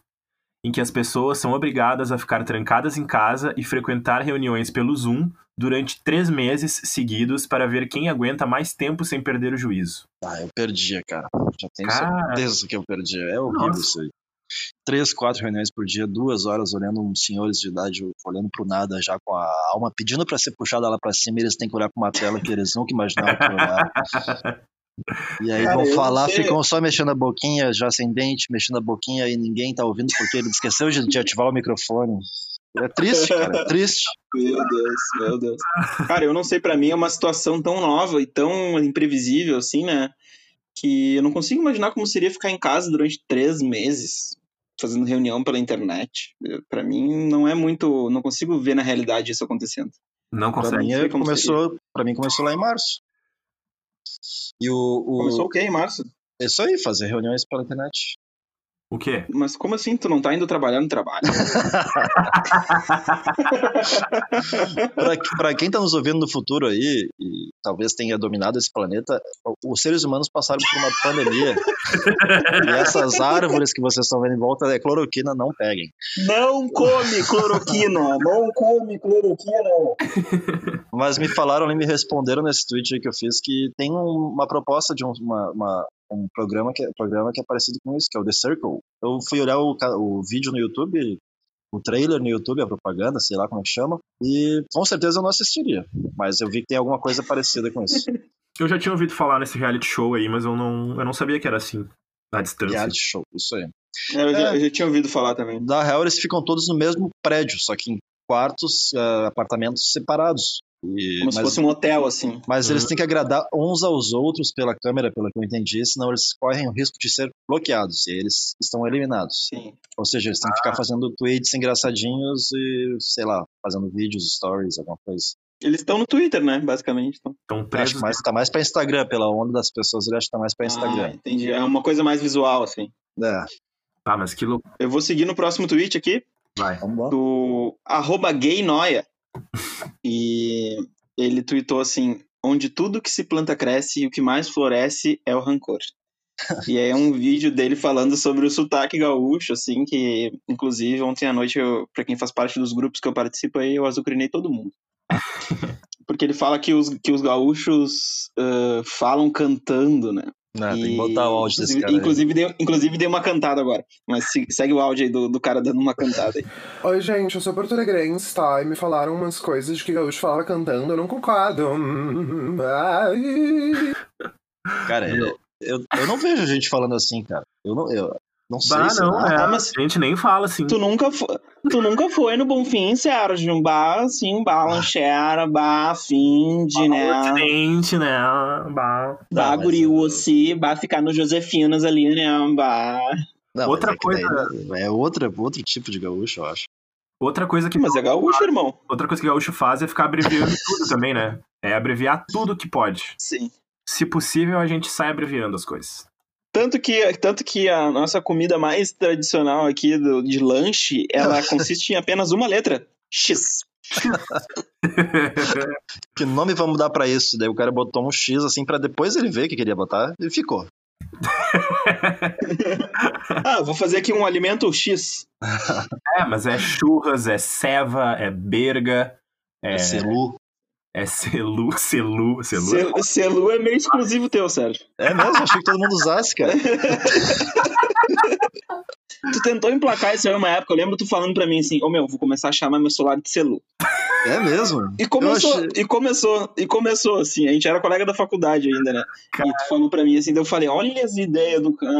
em que as pessoas são obrigadas a ficar trancadas em casa e frequentar reuniões pelo Zoom durante três meses seguidos para ver quem aguenta mais tempo sem perder o juízo? Ah, eu perdia, cara. Já tenho Cara. certeza que eu perdi. É horrível Nossa. isso aí. Três, quatro reuniões por dia, duas horas olhando uns senhores de idade olhando pro nada, já com a alma pedindo pra ser puxada lá pra cima, e eles têm que olhar pra uma tela que eles nunca imaginaram que olhar. E aí Cara, vão falar, ficam só mexendo a boquinha, já sem dente, mexendo a boquinha e ninguém tá ouvindo porque ele esqueceu de, ativar o microfone. É triste, cara, é triste. Meu Deus, meu Deus. Cara, eu não sei, pra mim é uma situação tão nova e tão imprevisível assim, né? Que eu não consigo imaginar como seria ficar em casa durante três meses fazendo reunião pela internet. Eu- Pra mim não é muito. Não consigo ver na realidade isso acontecendo. Não Pra consegue. mim, sei como começou, pra mim começou lá em março. E o, o- Começou o quê em março? é isso aí, fazer reuniões pela internet. O quê? Mas como assim? Tu não tá indo trabalhar no trabalho? Pra, pra quem tá nos ouvindo no futuro aí, e talvez tenha dominado esse planeta, os seres humanos passaram por uma pandemia. e essas árvores que vocês estão vendo em volta é cloroquina, não peguem. não come cloroquina! Não come cloroquina! Mas me falaram e me responderam nesse tweet aí que eu fiz que tem um- uma proposta de um, uma- uma- um programa, que, é- programa que é parecido com isso, que é o The Circle. Eu fui olhar o, o vídeo no YouTube, o trailer no YouTube, a propaganda, sei lá como é que chama, e com certeza eu não assistiria. Mas eu vi que tem alguma coisa parecida com isso. Eu já tinha ouvido falar nesse reality show aí, mas eu não, eu não sabia que era assim. À distância. Reality show, isso aí. É, eu, já, eu já tinha ouvido falar também. Na real, eles ficam todos no mesmo prédio, só que em quartos, eh, apartamentos separados. E- Como se mas fosse um hotel, assim. mas eles têm que agradar uns aos outros pela câmera, pelo que eu entendi, senão eles correm o risco de ser bloqueados e eles estão eliminados. Sim. Ou seja, eles têm que ficar fazendo tweets engraçadinhos e, sei lá, fazendo vídeos, stories, alguma coisa. Eles estão no Twitter, né? Basicamente. Então. Estão Acho presos. que mais, tá mais pra Instagram, pela onda das pessoas, ele acha que tá mais pra Ah, Instagram. entendi. É uma coisa mais visual, assim. É, Ah, mas que louco. Eu vou seguir no próximo tweet aqui, Vai. do arroba gaynoia. E ele tweetou assim, onde tudo que se planta cresce e o que mais floresce é o rancor. E aí é um vídeo dele falando sobre o sotaque gaúcho, assim, que inclusive ontem à noite, eu, pra quem faz parte dos grupos que eu participo aí, eu azucrinei todo mundo. Porque ele fala que os, que os gaúchos ah, falam cantando, né? Não, tem que E, botar o áudio desse inclusive, cara. inclusive, dei, inclusive dei uma cantada agora. Mas se- segue o áudio aí do, do cara dando uma cantada aí. Oi, gente, eu sou porto-alegrense, tá? E me falaram umas coisas de que gaúcho falava cantando, eu não concordo. Ai. Cara, eu, eu, eu não vejo gente falando assim, cara. Eu não, eu não sei Bah, se não, é. Ah, mas- A gente nem fala assim. Tu nunca, foi, tu nunca foi no Bonfim, Sérgio? Bah, assim, bah, lanchera, bah, finde, né? Acidente, né? Bah. Bah, Não, mas guri, eu- o Ossi, bah, ficar no Josefinas ali, né? Bah. Não, Outra é coisa- daí É outra, outro tipo de gaúcho, eu acho. Outra coisa que Mas é gaúcho, irmão. outra coisa que o gaúcho faz é ficar abreviando tudo também, né? É abreviar tudo que pode. Sim. Se possível, a gente sai abreviando as coisas. Tanto que, tanto que a nossa comida mais tradicional aqui do, de lanche, ela consiste em apenas uma letra. X. Que nome vamos dar pra isso? Daí o cara botou um X assim pra depois ele ver o que queria botar e ficou. Ah, vou fazer aqui um alimento X. é, mas é churras, é ceva, é berga, É, é, Celu. É celu, celu, celu. Celu, celu é meio exclusivo teu, Sérgio. É mesmo, achei que todo mundo usasse, cara. Tu tentou emplacar isso aí uma época, eu lembro tu falando pra mim assim, ô meu, vou começar a chamar meu celular de celu. É mesmo? E começou, achei- e começou, e começou, assim, a gente era colega da faculdade ainda, né? E tu falou pra mim assim, daí eu falei, olha as ideias do cara,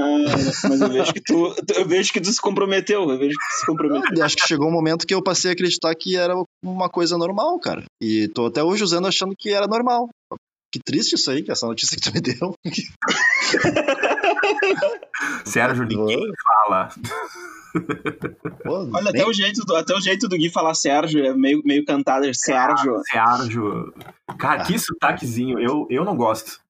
mas eu vejo que tu, eu vejo que tu se comprometeu, eu vejo que tu se comprometeu. Eu acho que chegou um momento que eu passei a acreditar que era uma coisa normal, cara. E tô até hoje usando achando que era normal. Que triste isso aí, que essa notícia que tu me deu. Sérgio, ninguém fala. Pô, Olha, até o, jeito do, até o jeito do Gui falar Sérgio é meio, meio cantado, é Sérgio. Sérgio. Cara, que sotaquezinho. Eu, eu não gosto.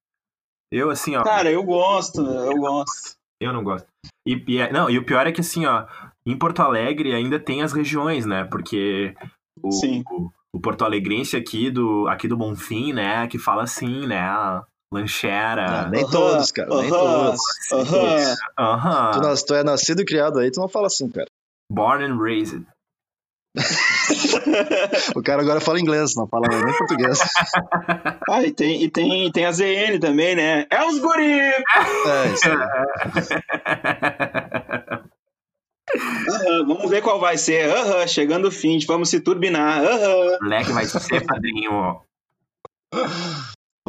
Eu, assim, ó. Cara, eu gosto, eu gosto. Eu não gosto. E, e é- não, e o pior é que, assim, ó, em Porto Alegre ainda tem as regiões, né? Porque o, Sim. o, o Porto Alegrense aqui do, aqui do Bonfim, né? Que fala assim, né? Lanchera. Ah, nem todos, cara, nem todos. aham. Aham. Tu, nas- tu é nascido e criado aí, tu não fala assim, cara. Born and raised. O cara agora fala inglês, não fala nem português. Ah, e tem, e tem, e tem a ZN também, né? É os guri! É, isso aí. Aham, vamos ver qual vai ser. Aham, chegando o fim, vamos se turbinar. Aham. Moleque vai ser padrinho, ó.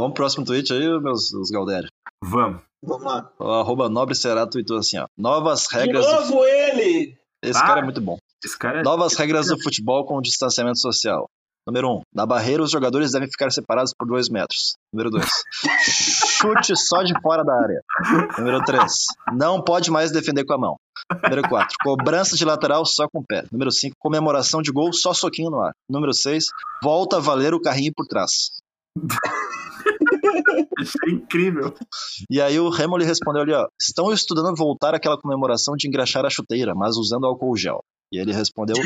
Vamos pro próximo tweet aí, meus, meus Galdério. Vamos. Vamos lá. O arroba Nobre Será tweetou assim, ó. Novas De regras. do- novo ele! Esse Ah. cara é muito bom. Esse cara é. Novas regras do futebol com distanciamento social. Número 1. Um, na barreira, os jogadores devem ficar separados por 2 metros. Número 2. Chute só de fora da área. Número 3. Não pode mais defender com a mão. Número 4. Cobrança de lateral só com o pé. Número 5. Comemoração de gol só soquinho no ar. Número 6. Volta a valer o carrinho por trás. Achei incrível. E aí o Remo lhe respondeu ali, ó. Estão estudando voltar aquela comemoração de engraxar a chuteira, mas usando álcool gel. E ele respondeu.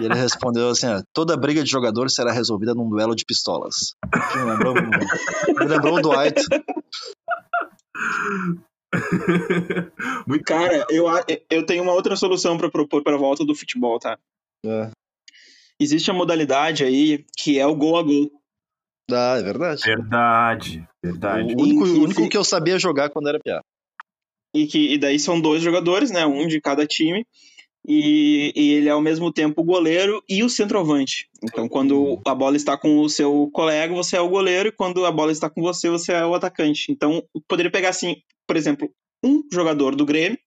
e ele respondeu assim: ó, toda briga de jogador será resolvida num duelo de pistolas. Me lembrou, me lembrou o Dwight. Muito Cara, eu, a- eu tenho uma outra solução pra propor pra volta do futebol, tá? É. Existe a modalidade aí que é o gol a gol. Ah, é verdade. Verdade. Verdade. O único, o único que eu sabia jogar quando era piá. E, que, e daí são dois jogadores, né? Um de cada time. E, e ele é ao mesmo tempo o goleiro e o centroavante. Então, quando a bola está com o seu colega, você é o goleiro, e quando a bola está com você, você é o atacante. Então, poderia pegar assim, por exemplo, um jogador do Grêmio,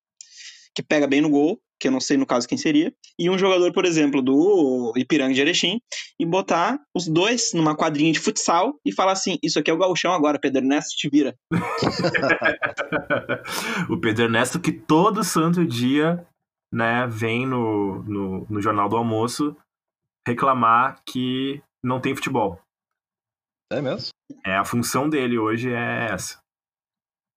que pega bem no gol, que eu não sei no caso quem seria, e um jogador, por exemplo, do Ipiranga de Erechim, e botar os dois numa quadrinha de futsal e falar assim: Isso aqui é o gauchão agora, Pedro Ernesto, te vira. o Pedro Ernesto, que todo santo dia, né, vem no, no, no Jornal do Almoço reclamar que não tem futebol. É mesmo? É, a função dele hoje é essa.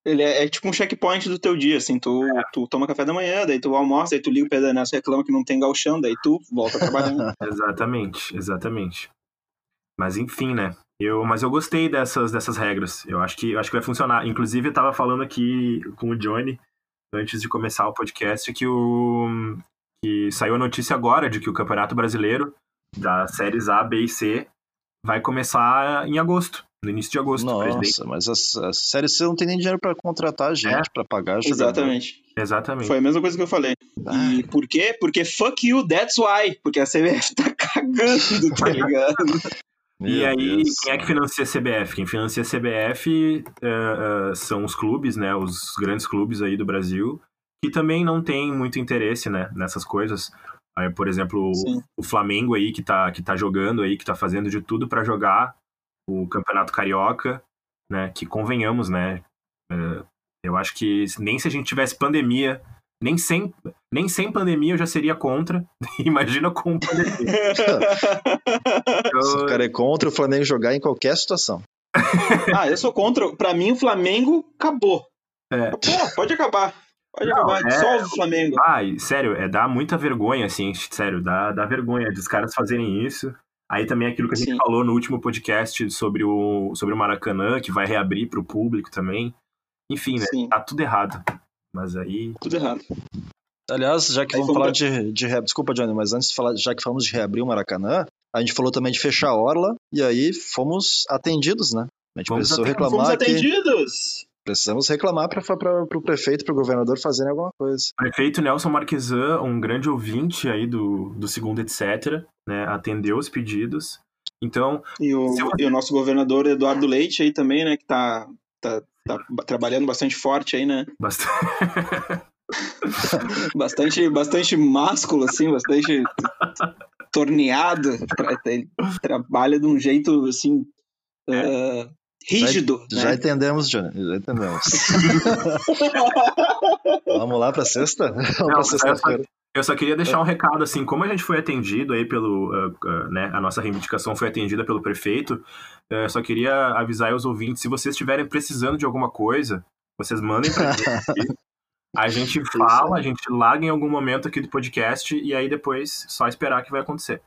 Ele é, é tipo um checkpoint do teu dia, assim, tu, tu toma café da manhã, daí tu almoça, daí tu liga o Pedro Ernesto reclama que não tem galchão, daí tu volta trabalhando. Exatamente, exatamente. Mas enfim, né? Eu, mas eu gostei dessas, dessas regras. Eu acho que eu acho que vai funcionar. Inclusive, eu tava falando aqui com o Johnny antes de começar o podcast que o que saiu a notícia agora de que o Campeonato Brasileiro das séries A, B e C vai começar em agosto. No início de agosto. Nossa, mas a, a Série C não tem nem dinheiro pra contratar gente, é. pra pagar jogador. Exatamente. Exatamente. Foi a mesma coisa que eu falei. Ah. E por quê? Porque fuck you, that's why. Porque a CBF tá cagando, tá ligado? e aí, Deus quem é que financia a CBF? Quem financia a CBF uh, uh, são os clubes, né? Os grandes clubes aí do Brasil, que também não tem muito interesse, né? Nessas coisas. Aí, por exemplo, Sim. o Flamengo aí que tá, que tá jogando aí, que tá fazendo de tudo para jogar o Campeonato Carioca, né? Que convenhamos, né? Uh, eu acho que nem se a gente tivesse pandemia, nem sem, nem sem pandemia eu já seria contra. Imagina com pandemia. o cara é contra o Flamengo jogar em qualquer situação. ah, eu sou contra. Pra mim, o Flamengo acabou. É. Pô, pode acabar. Pode Não, acabar, é... dissolve o Flamengo. Ah, sério, é, dá muita vergonha, assim, sério, dá, dá vergonha dos caras fazerem isso. Aí também aquilo que a gente Sim. falou no último podcast sobre o, sobre o Maracanã, que vai reabrir para o público também. Enfim, né? Sim. Tá tudo errado. Mas aí. Tudo errado. Aliás, já que aí vamos falar pra... de, de reab... Desculpa, Johnny, mas antes de falar, já que falamos de reabrir o Maracanã, a gente falou também de fechar a orla e aí fomos atendidos, né? A gente fomos precisou reclamar. Fomos atendidos! Precisamos reclamar para o prefeito, para o governador fazerem alguma coisa. Prefeito Nelson Marquesan, um grande ouvinte aí do, do segundo etc, né, atendeu os pedidos. Então. E o, você... e o nosso governador Eduardo Leite aí também, né, que tá, tá, tá trabalhando bastante forte aí, né? Bastante. bastante, bastante másculo, assim, bastante torneado. Ele trabalha de um jeito, assim, uh, rígido. Já, né? já entendemos, Johnny, já entendemos. Vamos lá pra sexta? Vamos Não, pra sexta-feira. Eu só queria deixar um recado, assim, como a gente foi atendido aí pelo, uh, uh, né, a nossa reivindicação foi atendida pelo prefeito, uh, só queria avisar os ouvintes, se vocês estiverem precisando de alguma coisa, vocês mandem pra gente. A gente fala, a gente larga em algum momento aqui do podcast e aí depois só esperar que vai acontecer.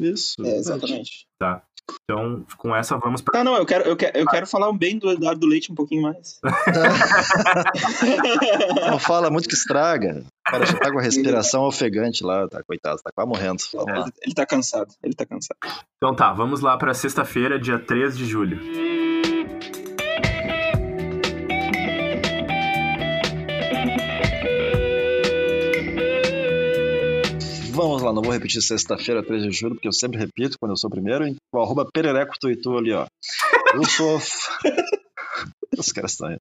Isso. É, exatamente. Tá. Então, com essa, vamos para. Ah, não, eu quero, eu quero, eu quero falar bem do Eduardo Leite um pouquinho mais. não fala muito que estraga. O cara já tá com a respiração ofegante lá, tá, coitado, tá quase morrendo. É, ele, ele tá cansado, ele tá cansado. Então tá, vamos lá para sexta-feira, dia 3 de julho. Vamos lá, não vou repetir sexta-feira, 3 de julho, porque eu sempre repito quando eu sou primeiro? O arroba Perereco Tuitu ali, ó. Eu sou. Os caras estão.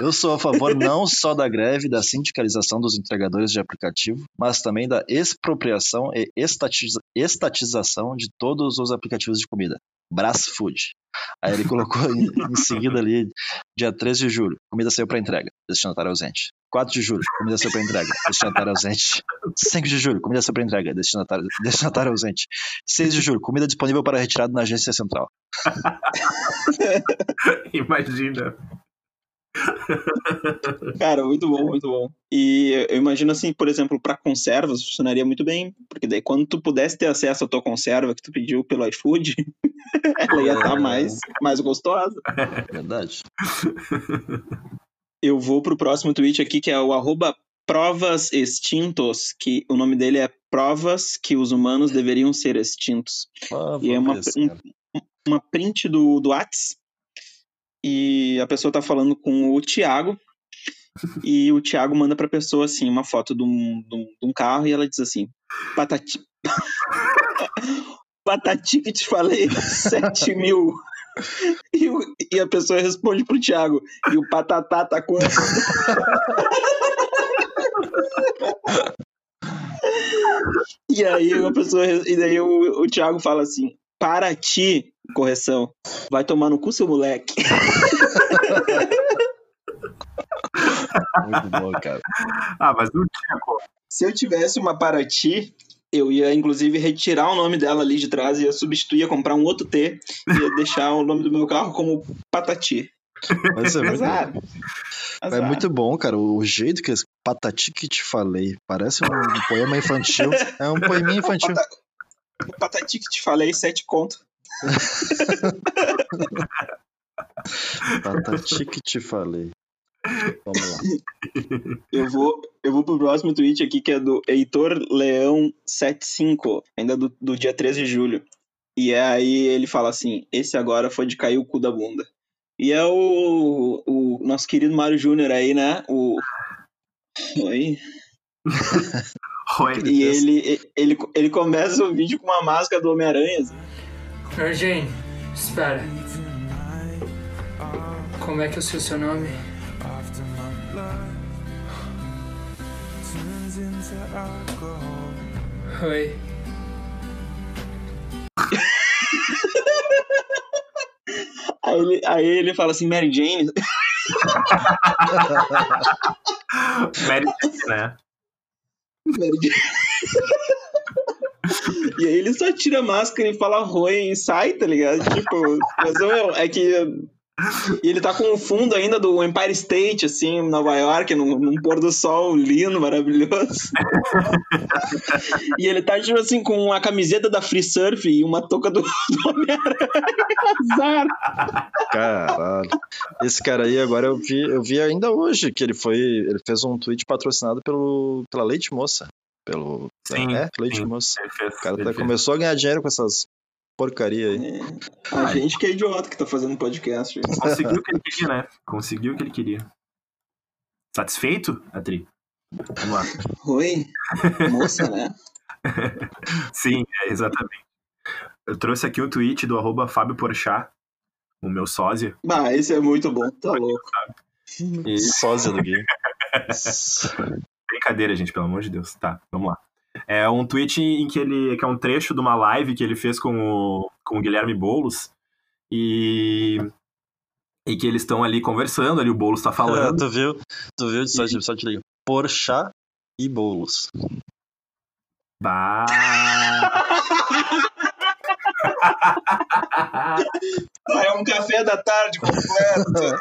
Eu sou a favor não só da greve da sindicalização dos entregadores de aplicativo, mas também da expropriação e estatiza estatização de todos os aplicativos de comida. Brás Food. Aí ele colocou em, em, seguida ali, dia 13 de julho, comida saiu para entrega, destinatário ausente. 4 de julho, comida saiu para entrega, destinatário ausente. 5 de julho, comida saiu para entrega, destinatário, destinatário ausente. 6 de julho, comida disponível para retirada na agência central. Imagina. Cara, muito bom, muito bom. E eu imagino assim, por exemplo, para conservas funcionaria muito bem, porque daí quando tu pudesse ter acesso à tua conserva que tu pediu pelo iFood, ela ia estar tá mais, mais gostosa. Verdade. Eu vou pro próximo tweet aqui, que é o arroba provas extintos, que o nome dele é provas que os humanos deveriam ser extintos. Ah, e é uma, um, uma print do, do Whats, e a pessoa tá falando com o Thiago, e o Thiago manda pra pessoa, assim, uma foto de um, de um, de um carro, e ela diz assim, patati... patati que te falei, 7 mil. E, o, e, a pessoa responde pro Thiago, e o patatá tá quanto? e aí a pessoa, e daí o, o Thiago fala assim, para ti, correção, vai tomar no cu seu moleque. Muito bom, cara. Ah, mas não tinha como. Se eu tivesse uma Paraty, eu ia inclusive retirar o nome dela ali de trás, ia substituir, ia comprar um outro T, ia deixar o nome do meu carro como Patati. Mas é muito, Azar. é muito bom, cara. O jeito que esse Patati que te falei parece um, um poema infantil. É um poeminha infantil. O Patati que te falei, sete conto. Patati que te falei. Vamos lá. Eu vou, eu vou pro próximo tweet aqui, que é do Heitor Leão 75, ainda do, do dia 13 de julho. E aí ele fala assim: esse agora foi de cair o cu da bunda. E é o, o nosso querido Mário Júnior aí, né? O. Oi. E ele, ele, ele começa o vídeo com uma máscara do Homem-Aranha. assim. Mary Jane, espera. Como é que eu sei o seu nome? Oi. Aí ele, aí ele fala assim: Mary Jane. Mary Jane, né? E aí ele só tira a máscara e fala Roy e sai, tá ligado? Tipo, mas meu, é que. E ele tá com o fundo ainda do Empire State, assim, em Nova York, num, num pôr do sol lindo, maravilhoso. e ele tá, tipo assim, com a camiseta da Free Surf e uma touca do, do Homem-Aranha. Azar. Caralho. Esse cara aí, agora eu vi, eu vi ainda hoje que ele foi. Ele fez um tweet patrocinado pelo, pela Leite Moça. Pelo. Sim, é, Leite sim. Moça. Fez, O cara ele tá- começou a ganhar dinheiro com essas porcaria aí. A gente que é idiota que tá fazendo podcast. Conseguiu o que ele queria, né? Conseguiu o que ele queria. Satisfeito, Atri? Vamos lá. Oi, moça, né? Sim, é, exatamente. Eu trouxe aqui um tweet do arroba Fábio Porchat, o meu sósia. Bah, esse é muito bom, tá louco. E... Sósia do Gui. Brincadeira, gente, pelo amor de Deus. Tá, vamos lá. É um tweet em que ele. que é um trecho de uma live que ele fez com o, com o Guilherme Boulos. E. E que eles estão ali conversando, ali o Boulos tá Ah, falando. tu viu? Tu viu? Só te, só te ligo. Porchat e bolos. Bah. É um café da tarde completo.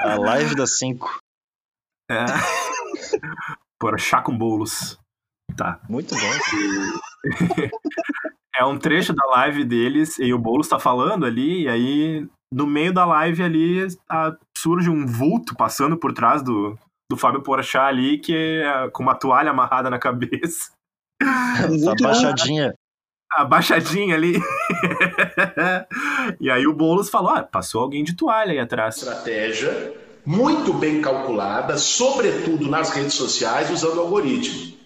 A live das 5. É. Porchat com Boulos. Tá. Muito bom. É um trecho da live deles e o Boulos tá falando ali, e aí no meio da live ali a- surge um vulto passando por trás do, do Fábio Porchat ali, que é com uma toalha amarrada na cabeça. Tá baixadinha. Abaixadinha ali. e aí o Boulos falou: ah, passou alguém de toalha aí atrás. estratégia muito bem calculada, sobretudo nas redes sociais, usando algoritmo.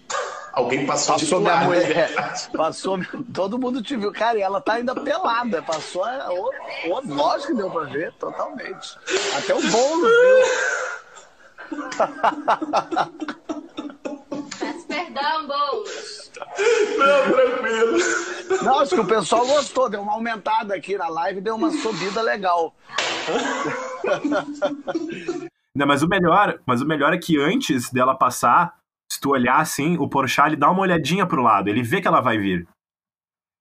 Alguém passou, Passou de minha toalha. mulher. Passou. Todo mundo te viu. Cara, e ela tá ainda pelada. Passou. a- o- o- Lógico que deu pra ver, totalmente. Até o bolo, viu? Peço perdão, Boulos. Não, tranquilo. Não, acho que o pessoal gostou. Deu uma aumentada aqui na live, deu uma subida legal. Não, mas o melhor, mas o melhor é que antes dela passar, se tu olhar assim, o Porchat ele dá uma olhadinha pro lado, ele vê que ela vai vir.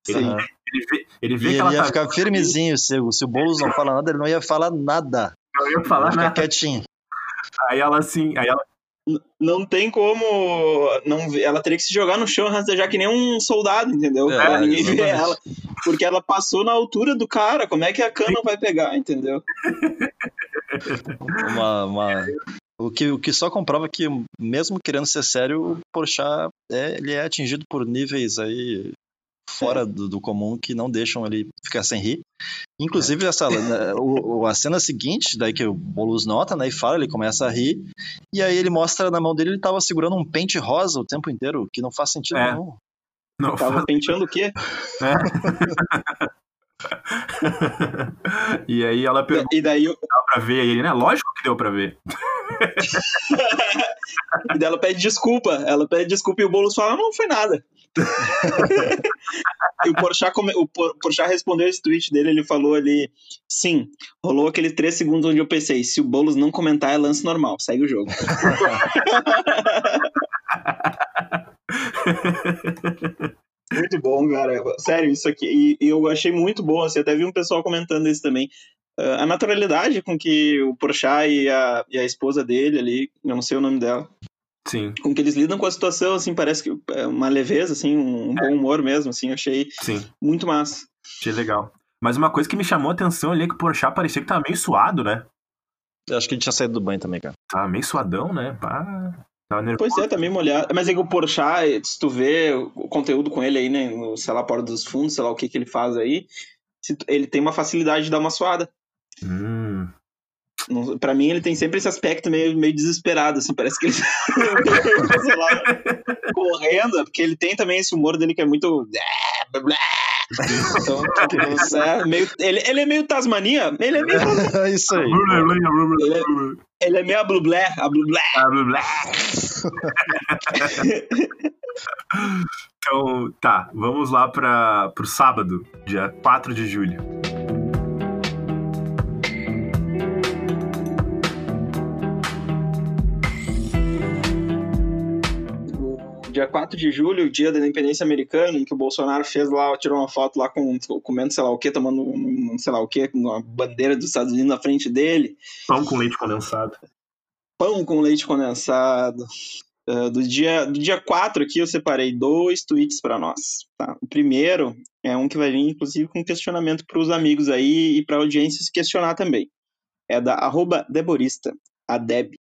Ele, Aham. ele vê, ele vê E que ele ela ia tá ficar firmezinho. Se, se o Boulos não fala nada, ele não ia falar nada. não ia falar Ia ficar nada. quietinho. Aí ela assim, aí ela Não tem como. Não, ver- ela teria que se jogar no chão e rastejar que nem um soldado, entendeu? É, pra ninguém ver ela. Porque ela passou na altura do cara. Como é que a cana vai pegar, entendeu? Uma, uma- O, que, o que só comprova que, mesmo querendo ser sério, o Porchat é, ele é atingido por níveis aí fora do, do comum que não deixam ele ficar sem rir. Inclusive, essa, né, o, a cena seguinte, daí que o Boulos nota, né, e fala, ele começa a rir, e aí ele mostra na mão dele, ele tava segurando um pente rosa o tempo inteiro, que não faz sentido É. nenhum. não Tava faz, penteando o quê? né? e aí ela pergunta E daí eu- pra ver ele, né? Lógico que deu pra ver. e daí ela pede desculpa. Ela pede desculpa e o Boulos fala: não foi nada. e o Porchat, come- o Por- Porchat respondeu esse tweet dele, ele falou ali: sim, rolou aquele 3 segundos onde eu pensei, se o Boulos não comentar é lance normal, segue o jogo. Muito bom, cara. Sério, isso aqui. E, eu achei muito bom, assim, até vi um pessoal comentando isso também. Ah, a naturalidade com que o Porchat e a, e a esposa dele ali, eu não sei o nome dela, Sim, com que eles lidam com a situação, assim, parece que é uma leveza, assim, um bom humor mesmo, assim, eu achei sim. muito massa. Achei legal. Mas uma coisa que me chamou a atenção ali é que o Porchat parecia que tava meio suado, né? Eu acho que ele tinha saído do banho também, cara. Tava meio suadão, né? Pá. Pois é, tá meio molhado. Mas é que o Porchat, se tu vê o conteúdo com ele aí, né, no, sei lá, Porta dos Fundos, sei lá o que que ele faz aí, ele tem uma facilidade de dar uma suada. Hum. Pra mim, ele tem sempre esse aspecto meio, meio desesperado, assim, parece que ele sei lá, correndo, porque ele tem também esse humor dele que é muito. Então, é meio, ele, ele é meio Tasmania, ele é meio. É isso aí. Ele é, ele é meio a Blublé, a Blublé. Blá, blá. então, tá, vamos lá para pro sábado, dia 4 de julho. Dia 4 de julho, dia da independência americana, em que o Bolsonaro fez lá, tirou uma foto lá com comendo sei lá o que, tomando um, sei lá o que, com uma bandeira dos Estados Unidos na frente dele. Pão com leite condensado. pão com leite condensado. Uh, do, dia, do dia 4 aqui eu separei dois tweets para nós. Tá? O primeiro é um que vai vir, inclusive, com questionamento para os amigos aí e para a audiência se questionar também. É da arroba Deborista, a Deb.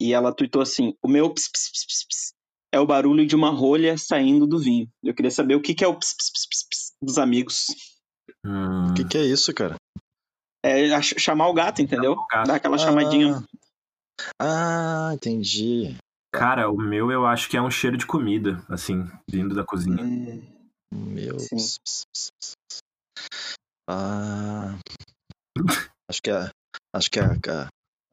E ela tweetou assim: O meu ps é o barulho de uma rolha saindo do vinho. Eu queria saber o que, que é o ps, ps, ps, ps, ps dos amigos. Hum, O que, que é isso, cara? É chamar o gato, entendeu? gato. Dar aquela chamadinha. Ah, entendi. Cara, o meu eu acho que é um cheiro de comida, assim, vindo da cozinha. Hum, Meu. Ps, ps, ps. Ah. Acho que é. Acho que é a,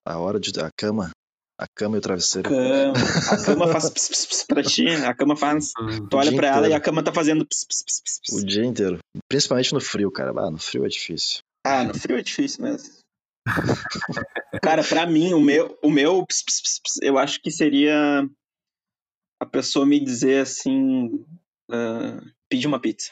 a, a hora de. A cama. A cama e o travesseiro. cama. A cama faz ps, ps, ps pra ti, né? a cama faz. Tu olha pra ela e inteiro. a cama tá fazendo ps, ps, ps, ps, ps. O dia inteiro. Principalmente no frio, cara. Ah, no frio é difícil. Ah, no frio é difícil mesmo. Cara, pra mim, o meu, o meu ps, ps, ps, ps, eu acho que seria a pessoa me dizer assim, ah, pedir uma pizza.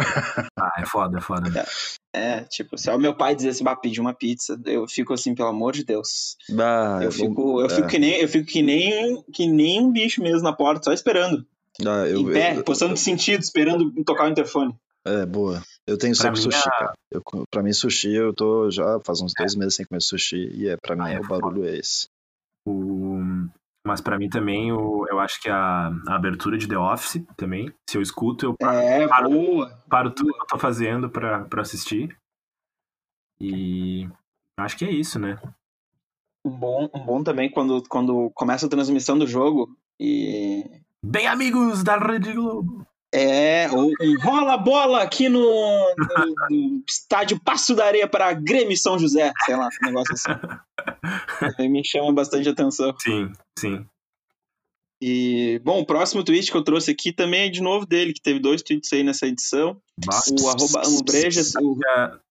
Ah, é foda, é foda. É, tipo, se é o meu pai dizer assim, bah, pedir uma pizza, eu fico assim, pelo amor de Deus. Ah, eu fico, eu é. fico que nem, eu fico que nem, que nem um bicho mesmo na porta, só esperando. Ah, eu, em pé, eu- postando de sentido, esperando tocar o interfone. É, boa. Eu tenho Pra sempre sushi, a- cara. Eu, pra mim, sushi, eu tô já faz uns dois meses sem comer sushi. E é, pra mim, Ah, é o barulho é esse. O... Mas pra mim também, o... eu acho que a... a abertura de The Office também. Se eu escuto, eu paro, É, Para- boa. paro tudo que eu tô fazendo pra, pra assistir. E acho que é isso, né? Um bom, um bom também quando, quando começa a transmissão do jogo e Bem, amigos da Rede Globo. É, um rola bola aqui no, no- no estádio Passo da Areia para Grêmio São José, sei lá, um negócio assim. Me chama bastante atenção. Sim, sim. E, bom, o próximo tweet que eu trouxe aqui também é de novo dele, que teve dois tweets aí nessa edição. O arroba Ambrejas, o,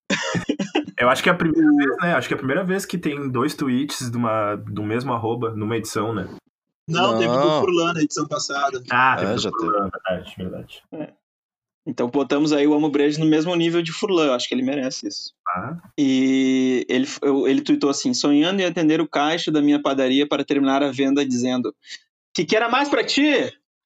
Eu acho que é a primeira vez, né? Acho que é a primeira vez que tem dois tweets de uma, do mesmo arroba numa edição, né? Não, teve do Não. Furlan na edição passada. Ah, É, teve já do- verdade, verdade. Então botamos aí o Amo Brejo no mesmo nível de Furlan, acho que ele merece isso. Ah, E ele, eu- ele tweetou assim: sonhando em atender o caixa da minha padaria para terminar a venda, dizendo: que que era mais pra ti?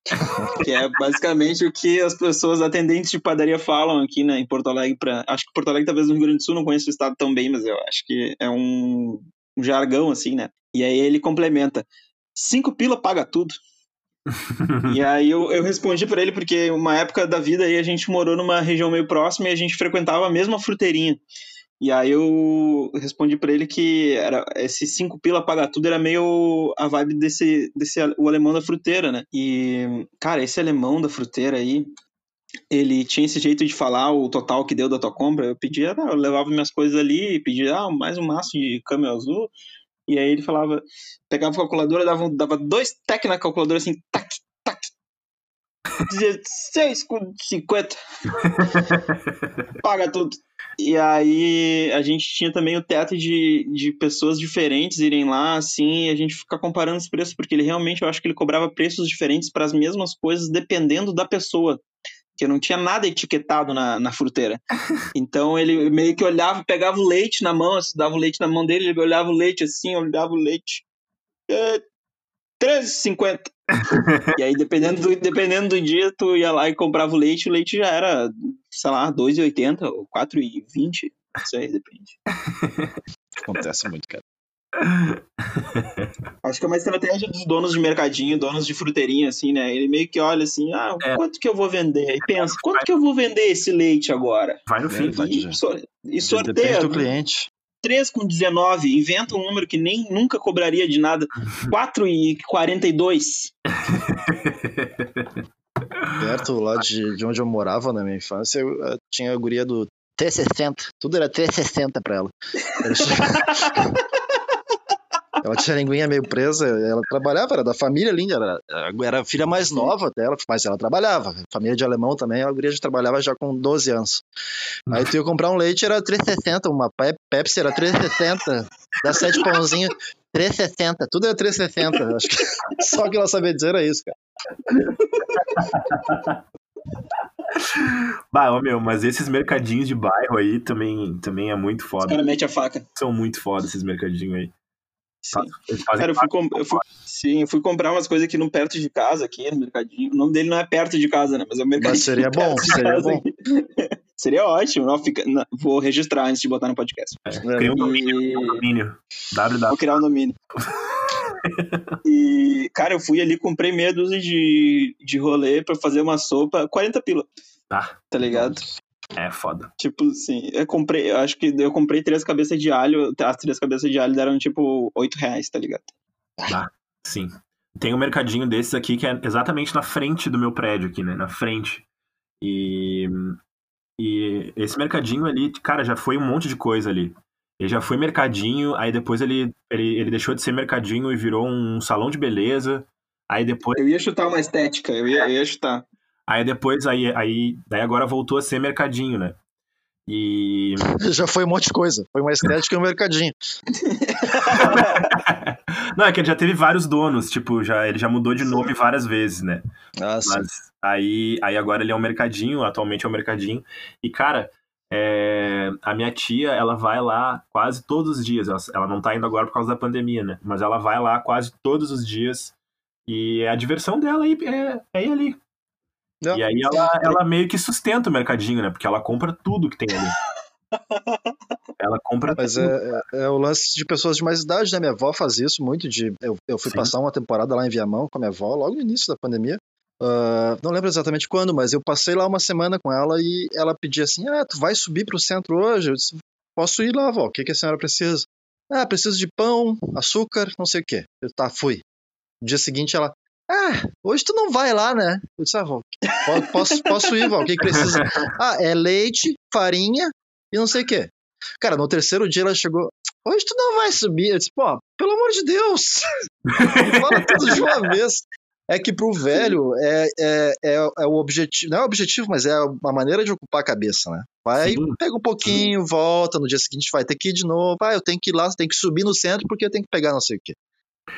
que é basicamente o que as pessoas atendentes de padaria falam aqui né, em Porto Alegre. Pra, acho que Porto Alegre, talvez no Rio Grande do Sul, não conheço o estado tão bem, mas eu acho que é um, um jargão assim, né? E aí ele complementa: cinco pila paga tudo. E aí eu, eu respondi pra ele porque uma época da vida aí a gente morou numa região meio próxima e a gente frequentava a mesma fruteirinha. E aí eu respondi pra ele que era esse cinco pila paga tudo era meio a vibe desse desse o alemão da fruteira, né? E cara, esse alemão da fruteira aí, ele tinha esse jeito de falar o total que deu da tua compra. Eu pedia, eu levava minhas coisas ali, pedia ah, mais um maço de câmbio azul. E aí ele falava, pegava a calculadora, dava, dava dois tec na calculadora assim, tac, tac. 16 com 50. Paga tudo. E aí a gente tinha também o teto de, de pessoas diferentes irem lá, assim, e a gente ficar comparando os preços, porque ele realmente, eu acho que ele cobrava preços diferentes para as mesmas coisas, dependendo da pessoa. Que não tinha nada etiquetado na, na fruteira. Então ele meio que olhava, pegava o leite na mão, assim, dava o leite na mão dele, ele olhava o leite assim, olhava o leite. É, 13,50. E aí, dependendo do, dependendo do dia, tu ia lá e comprava o leite, o leite já era, sei lá, 2,80 ou 4,20. Não sei, depende. Acontece muito, cara. Acho que é uma estratégia dos donos de mercadinho, donos de fruteirinha, assim, né? Ele meio que olha assim, ah, É. quanto que eu vou vender? E pensa, quanto que eu vou vender esse leite agora? Vai no fim. Verdade. E, sor- e Depende sorteia do cliente. 3 com 19, inventa um número que nem nunca cobraria de nada. 4 e 42. Perto lá de, de onde eu morava na minha infância, eu, eh, tinha a guria do T60. Tudo era T60 pra ela. Ela tinha, ela a linguinha meio presa, ela trabalhava, era da família linda, era, era a filha mais nova dela, mas ela trabalhava. Família de alemão também, a guria já trabalhava já com 12 anos. Aí tu ia comprar um leite, era 360, uma Pe- Pepsi era 360, dá 7 pãozinhos, 360, tudo era 360. Acho que só o que ela sabia dizer era isso, cara. Bah, ô, meu, mas esses mercadinhos de bairro aí também, também é muito Os foda. caras metem a faca. São muito foda esses mercadinhos aí. Sim. Cara, eu fui, eu fui- sim, eu fui comprar umas coisas aqui no perto de casa, aqui no mercadinho. O nome dele não é perto de casa, né? Mas é o mercadinho. Mas seria bom, seria bom. seria ótimo. Não, fica- não, vou registrar antes de botar no podcast. Cria um domínio. E... um domínio. www. Vou criar um domínio. e, cara, eu fui ali, comprei meia dúzia de, de rolê pra fazer uma sopa, 40 pila, Tá, tá ligado? É foda. Tipo assim, eu comprei, eu acho que eu comprei três cabeças de alho, as três cabeças de alho deram tipo 8 reais, tá ligado? Sim. Tem um mercadinho desses aqui que é exatamente na frente do meu prédio aqui, né? Na frente. E, e esse mercadinho ali, cara, já foi um monte de coisa ali. Ele já foi mercadinho, aí depois ele, ele, ele deixou de ser mercadinho e virou um salão de beleza. Aí depois, Eu ia chutar uma estética, eu ia, eu ia chutar. Aí depois, aí, aí, daí agora voltou a ser mercadinho, né? E Já foi um monte de coisa. Foi uma estética e um mercadinho. não, é que ele já teve vários donos, tipo, já, ele já mudou de nome várias vezes, né? Ah. Mas aí, aí agora ele é um mercadinho, atualmente é um mercadinho. E, cara, é, a minha tia, ela vai lá quase todos os dias. Ela, ela não tá indo agora por causa da pandemia, né? Mas ela vai lá quase todos os dias. E a diversão dela aí é, é ir ali. Não. E aí ela, ela meio que sustenta o mercadinho, né? Porque ela compra tudo que tem ali. Ela compra Mas tudo. é, é, é o lance de pessoas de mais idade, né? Minha avó fazia isso muito. De, eu, eu fui Sim. passar uma temporada lá em Viamão com a minha avó, logo no início da pandemia. Ah, não lembro exatamente quando, mas eu passei lá uma semana com ela e ela pedia assim: Ah, tu vai subir pro centro hoje? Eu disse: Posso ir lá, avó? O que, que a senhora precisa? Ah, preciso de pão, açúcar, não sei o quê. Eu, tá, fui. No dia seguinte ela. Ah, hoje tu não vai lá, né? Eu disse, ah, po- posso, posso ir, vó, o que, que precisa? Ah, é leite, farinha e não sei o quê. Cara, no terceiro dia ela chegou. Hoje tu não vai subir. Eu disse, pô, pelo amor de Deus! Fala tudo de uma vez. É que pro velho é, é, é, é o objetivo. Não é o objetivo, mas é uma maneira de ocupar a cabeça, né? Vai, Sim. pega um pouquinho, volta, no dia seguinte vai ter que ir de novo. Ah, eu tenho que ir lá, tem que subir no centro porque eu tenho que pegar não sei o quê.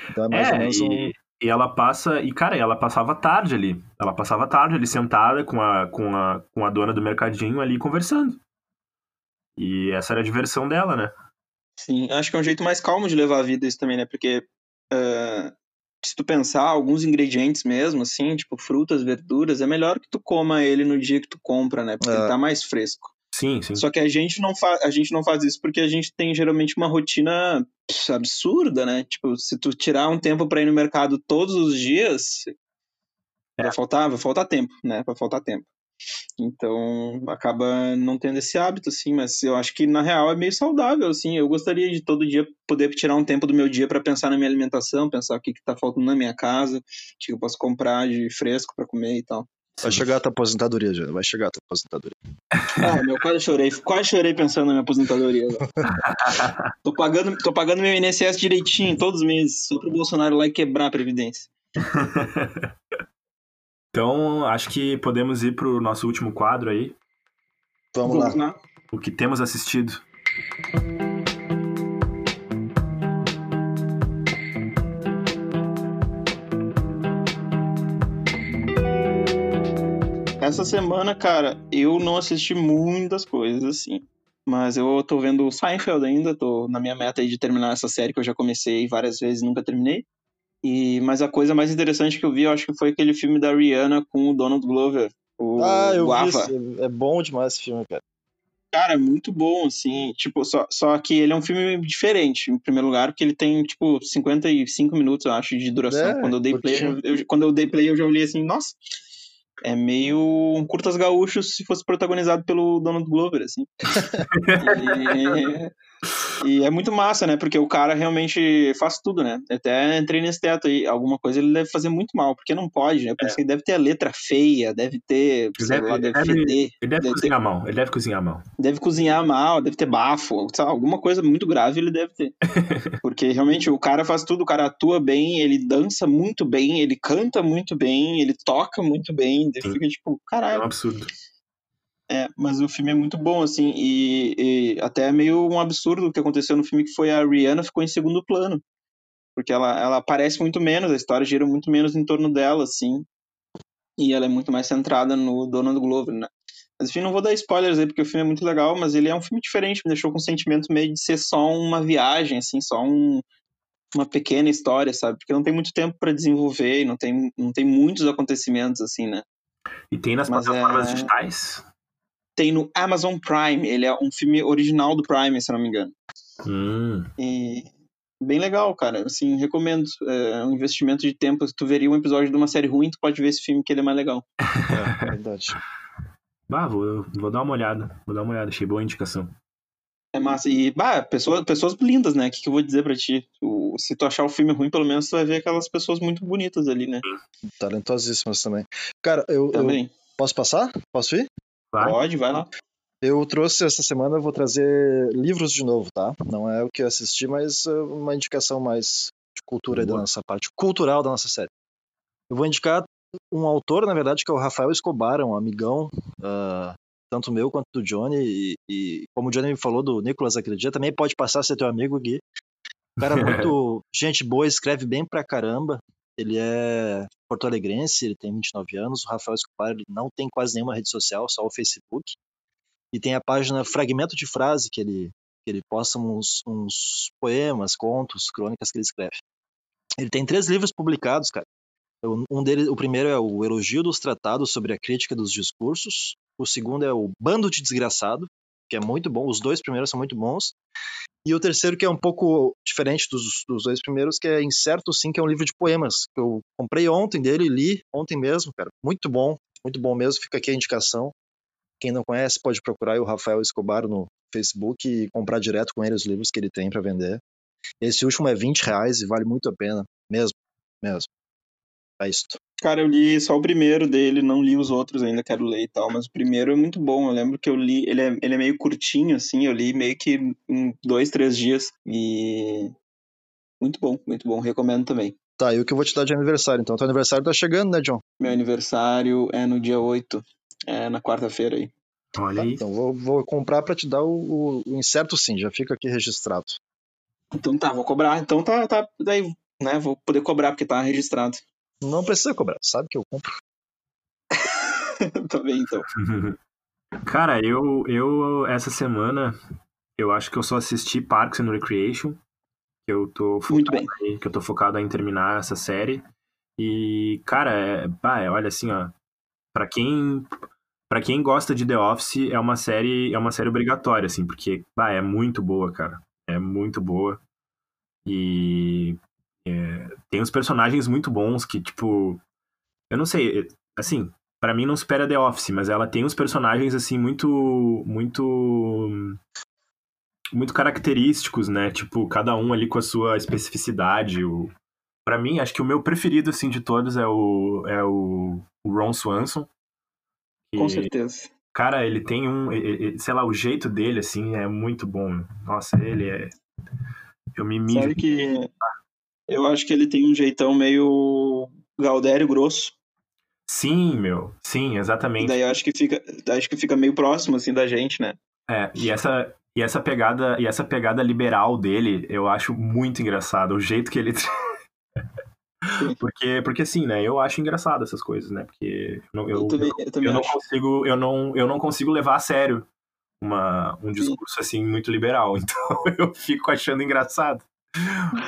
Então é mais ou É, menos um. e, e ela passa, e cara, ela passava tarde ali. Ela passava tarde ali sentada com a, com a, com a dona do mercadinho ali conversando. E essa era a diversão dela, né? Sim, acho que é um jeito mais calmo de levar a vida isso também, né? Porque eh, se tu pensar, alguns ingredientes mesmo, assim, tipo frutas, verduras, é melhor que tu coma ele no dia que tu compra, né? Porque É. ele tá mais fresco. Sim, sim. Só que a gente não faz, a gente não faz isso porque a gente tem geralmente uma rotina absurda, né? Tipo, se tu tirar um tempo pra ir no mercado todos os dias, vai faltar, vai faltar tempo, né? Vai faltar tempo. Então, acaba não tendo esse hábito, assim, mas eu acho que na real é meio saudável, assim. Eu gostaria de todo dia poder tirar um tempo do meu dia pra pensar na minha alimentação, pensar o que, que tá faltando na minha casa, o que eu posso comprar de fresco pra comer e tal. Vai chegar a tua aposentadoria, já. Vai chegar a tua aposentadoria. Ah, meu, quase chorei, quase chorei pensando na minha aposentadoria. tô, pagando, tô pagando meu INSS direitinho todos os meses, só pro Bolsonaro lá e quebrar a Previdência. Então, acho que podemos ir pro nosso último quadro aí, Vamos lá. lá. o que temos assistido. Essa semana, cara, eu não assisti muitas coisas, assim. Mas eu tô vendo o Seinfeld ainda, tô na minha meta aí de terminar essa série que eu já comecei várias vezes e nunca terminei. E, mas a coisa mais interessante que eu vi, eu acho que foi aquele filme da Rihanna com o Donald Glover, o Ah, eu vi. Guava. esse- É bom demais esse filme, cara. Cara, muito bom, assim. Tipo, só, só que ele é um filme diferente, em primeiro lugar, porque ele tem, tipo, 55 minutos, eu acho, de duração. É, quando eu dei play, eu, quando eu dei play, eu já olhei assim, nossa. É meio um Curtas Gaúchos se fosse protagonizado pelo Donald Glover, assim. e, e é muito massa, né? Porque o cara realmente faz tudo, né? Até entrei nesse teto aí. Alguma coisa ele deve fazer muito mal, porque não pode, né? Eu pensei, deve ter a letra feia, deve ter, Ele deve, lá, deve deve- feder. ele deve deve cozinhar mal. Ele deve cozinhar mal. deve cozinhar mal, deve ter bafo, sabe? alguma coisa muito grave ele deve ter. Porque realmente o cara faz tudo, o cara atua bem, ele dança muito bem, ele canta muito bem, ele toca muito bem, ele fica tipo, É um caralho. absurdo. É, mas o filme é muito bom, assim, e, e até é meio um absurdo o que aconteceu no filme, que foi a Rihanna ficou em segundo plano. Porque ela, ela aparece muito menos, a história gira muito menos em torno dela, assim. E ela é muito mais centrada no Donald Glover, né? Mas enfim, não vou dar spoilers aí, porque o filme é muito legal, mas ele é um filme diferente, me deixou com o sentimento meio de ser só uma viagem, assim, só um, uma pequena história, sabe? Porque não tem muito tempo pra desenvolver e não tem, não tem muitos acontecimentos, assim, né? E tem nas Mas plataformas é- digitais? Tem no Amazon Prime, ele é um filme original do Prime, se eu não me engano. Hum, E bem legal, cara. Assim, recomendo. É um investimento de tempo. Se tu veria um episódio de uma série ruim, tu pode ver esse filme que ele é mais legal. É, verdade. bah, vou, vou dar uma olhada. Vou dar uma olhada. Achei boa a indicação. É massa. E, bah, pessoas, pessoas lindas, né? O que, que eu vou dizer pra ti? O- se tu achar o filme ruim, pelo menos tu vai ver aquelas pessoas muito bonitas ali, né? Talentosíssimas também. Cara, eu, eu Também. posso passar? Posso ir? Vai. Pode, vai lá. Eu trouxe essa semana, eu vou trazer livros de novo, tá? Não é o que eu assisti, mas é uma indicação mais de cultura da nossa parte, cultural da nossa série. Eu vou indicar um autor, na verdade, que é o Rafael Escobar, um amigão, ah, tanto meu quanto do Johnny, e, e como o Johnny me falou do Nicolas aquele dia, também pode passar a ser teu amigo, Gui. O cara é muito gente boa, escreve bem pra caramba. Ele é porto-alegrense, ele tem 29 anos. O Rafael Escobar ele não tem quase nenhuma rede social, só o Facebook. E tem a página Fragmento de Frase, que ele, que ele posta uns, uns poemas, contos, crônicas que ele escreve. Ele tem três livros publicados, cara. Um deles, o primeiro é o Elogio dos Tratados sobre a Crítica dos Discursos. O segundo é o Bando de Desgraçado, que é muito bom. Os dois primeiros são muito bons. E o terceiro, que é um pouco diferente dos, dos dois primeiros, que é Incerto Sim, que é um livro de poemas. Que eu comprei ontem dele, li ontem mesmo, cara. Muito bom, muito bom mesmo. Fica aqui a indicação. Quem não conhece pode procurar o Rafael Escobar no Facebook e comprar direto com ele os livros que ele tem para vender. Esse último é 20 reais e vale muito a pena. Mesmo, mesmo. É isso. Cara, eu li só o primeiro dele, não li os outros ainda, quero ler e tal, mas o primeiro é muito bom. Eu lembro que eu li, ele é, ele é meio curtinho, assim, eu li meio que em dois, três dias. E. Muito bom, muito bom, recomendo também. Tá, e o que eu vou te dar de aniversário? Então, teu aniversário tá chegando, né, John? Meu aniversário é no dia 8, é na quarta-feira aí. Olha Tá, aí. então vou, vou comprar para te dar o, o, o Incerto Sim, já fica aqui registrado. Então tá, vou cobrar. Então tá, tá, daí, né, vou poder cobrar porque tá registrado. Não precisa cobrar, sabe que eu compro. tá bem, então. Cara, eu, eu, essa semana, eu acho que eu só assisti Parks and Recreation. Que eu tô Muito focado, bem. aí, que eu tô focado em terminar essa série. E, cara, é, bah, é, olha assim, ó. Pra quem, pra quem gosta de The Office, é uma série, é uma série obrigatória, assim, porque, bah, é muito boa, cara. É muito boa. E é, tem uns personagens muito bons que, tipo, eu não sei, assim, Pra mim não supera The Office, mas ela tem uns personagens assim muito muito muito característicos, né? Tipo, cada um ali com a sua especificidade. O... Para mim, acho que o meu preferido assim de todos é o é o, o Ron Swanson. Com certeza. Cara, ele tem um, sei lá, o jeito dele assim é muito bom. Nossa, ele é eu me mijo. Sabe que eu acho que ele tem um jeitão meio Galdério grosso. Sim, meu. Sim, E exatamente. daí eu acho que fica, acho que fica meio próximo assim da gente, né? É, e essa, e essa pegada e essa pegada liberal dele, eu acho muito engraçado o jeito que ele porque porque assim, né? Eu acho engraçado essas coisas, né? Porque eu, eu, Eu também, eu eu não consigo eu não eu não consigo levar a sério uma um discurso assim muito liberal. Então eu fico achando engraçado.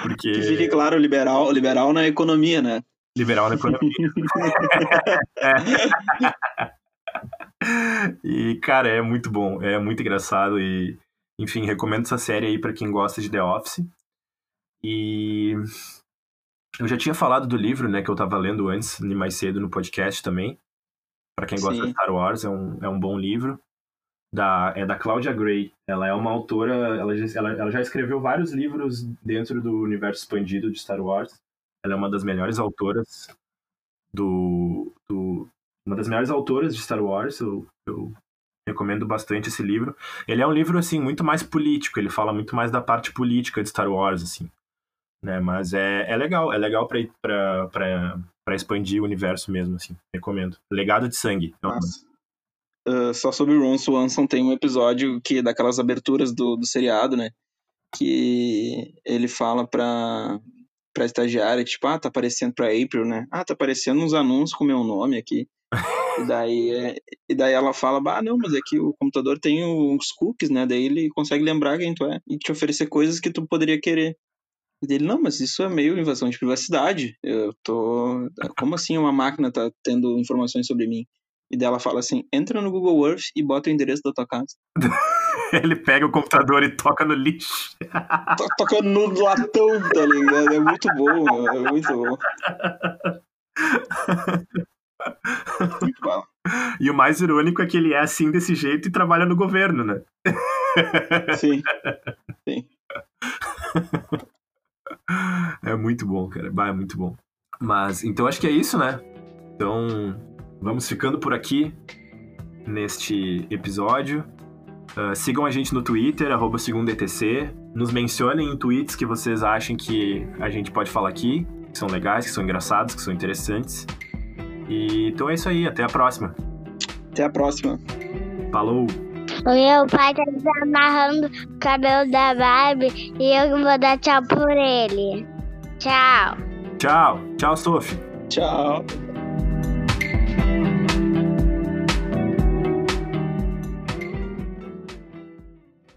Porque Que fique claro, liberal, liberal na economia, né? liberal na economia. E, cara, é muito bom, é muito engraçado e, enfim, recomendo essa série aí para quem gosta de The Office. E eu já tinha falado do livro, né, que eu tava lendo antes, mais cedo no podcast também. Para quem gosta Sim. de Star Wars, é um, é um bom livro. Da, é da Claudia Gray. Ela é uma autora, ela, já- ela, ela já escreveu vários livros dentro do universo expandido de Star Wars. Ela é uma das melhores autoras do, do uma das melhores autoras de Star Wars. Eu, eu recomendo bastante esse livro. Ele é um livro assim muito mais político. Ele fala muito mais da parte política de Star Wars, assim, né? Mas é, é legal, é legal para para expandir o universo mesmo, assim. Recomendo. Legado de Sangue. É um- Massa. Ah, só sobre o Ron Swanson tem um episódio que daquelas aberturas do, do seriado, né? Que ele fala pra, pra estagiária, tipo, ah, tá aparecendo pra April, né? Ah, tá aparecendo uns anúncios com meu nome aqui. e, daí, é- e daí ela fala, bah, não, mas é que o computador tem uns cookies, né? Daí ele consegue lembrar quem tu é e te oferecer coisas que tu poderia querer. E dele, não, mas isso é meio invasão de privacidade. Eu tô. Como assim uma máquina tá tendo informações sobre mim? E dela fala assim: entra no Google Earth e bota o endereço da tua casa. Ele pega o computador e toca no lixo. Tô tocando no latão, tá ligado? É muito bom, é muito bom. Muito bom. E o mais irônico é que ele é assim desse jeito e trabalha no governo, né? Sim. Sim. É muito bom, cara. Bah, é muito bom. Mas, então acho que é isso, né? Então, vamos ficando por aqui neste episódio. Ah, sigam a gente no Twitter, arroba segundetc. Nos mencionem em tweets que vocês achem que a gente pode falar aqui, que são legais, que são engraçados, que são interessantes. E então é isso aí, até a próxima. Até a próxima. Falou! O meu pai tá desamarrando o cabelo da Barbie e eu vou dar tchau por ele. Tchau. Tchau! Tchau, Sophie! Tchau.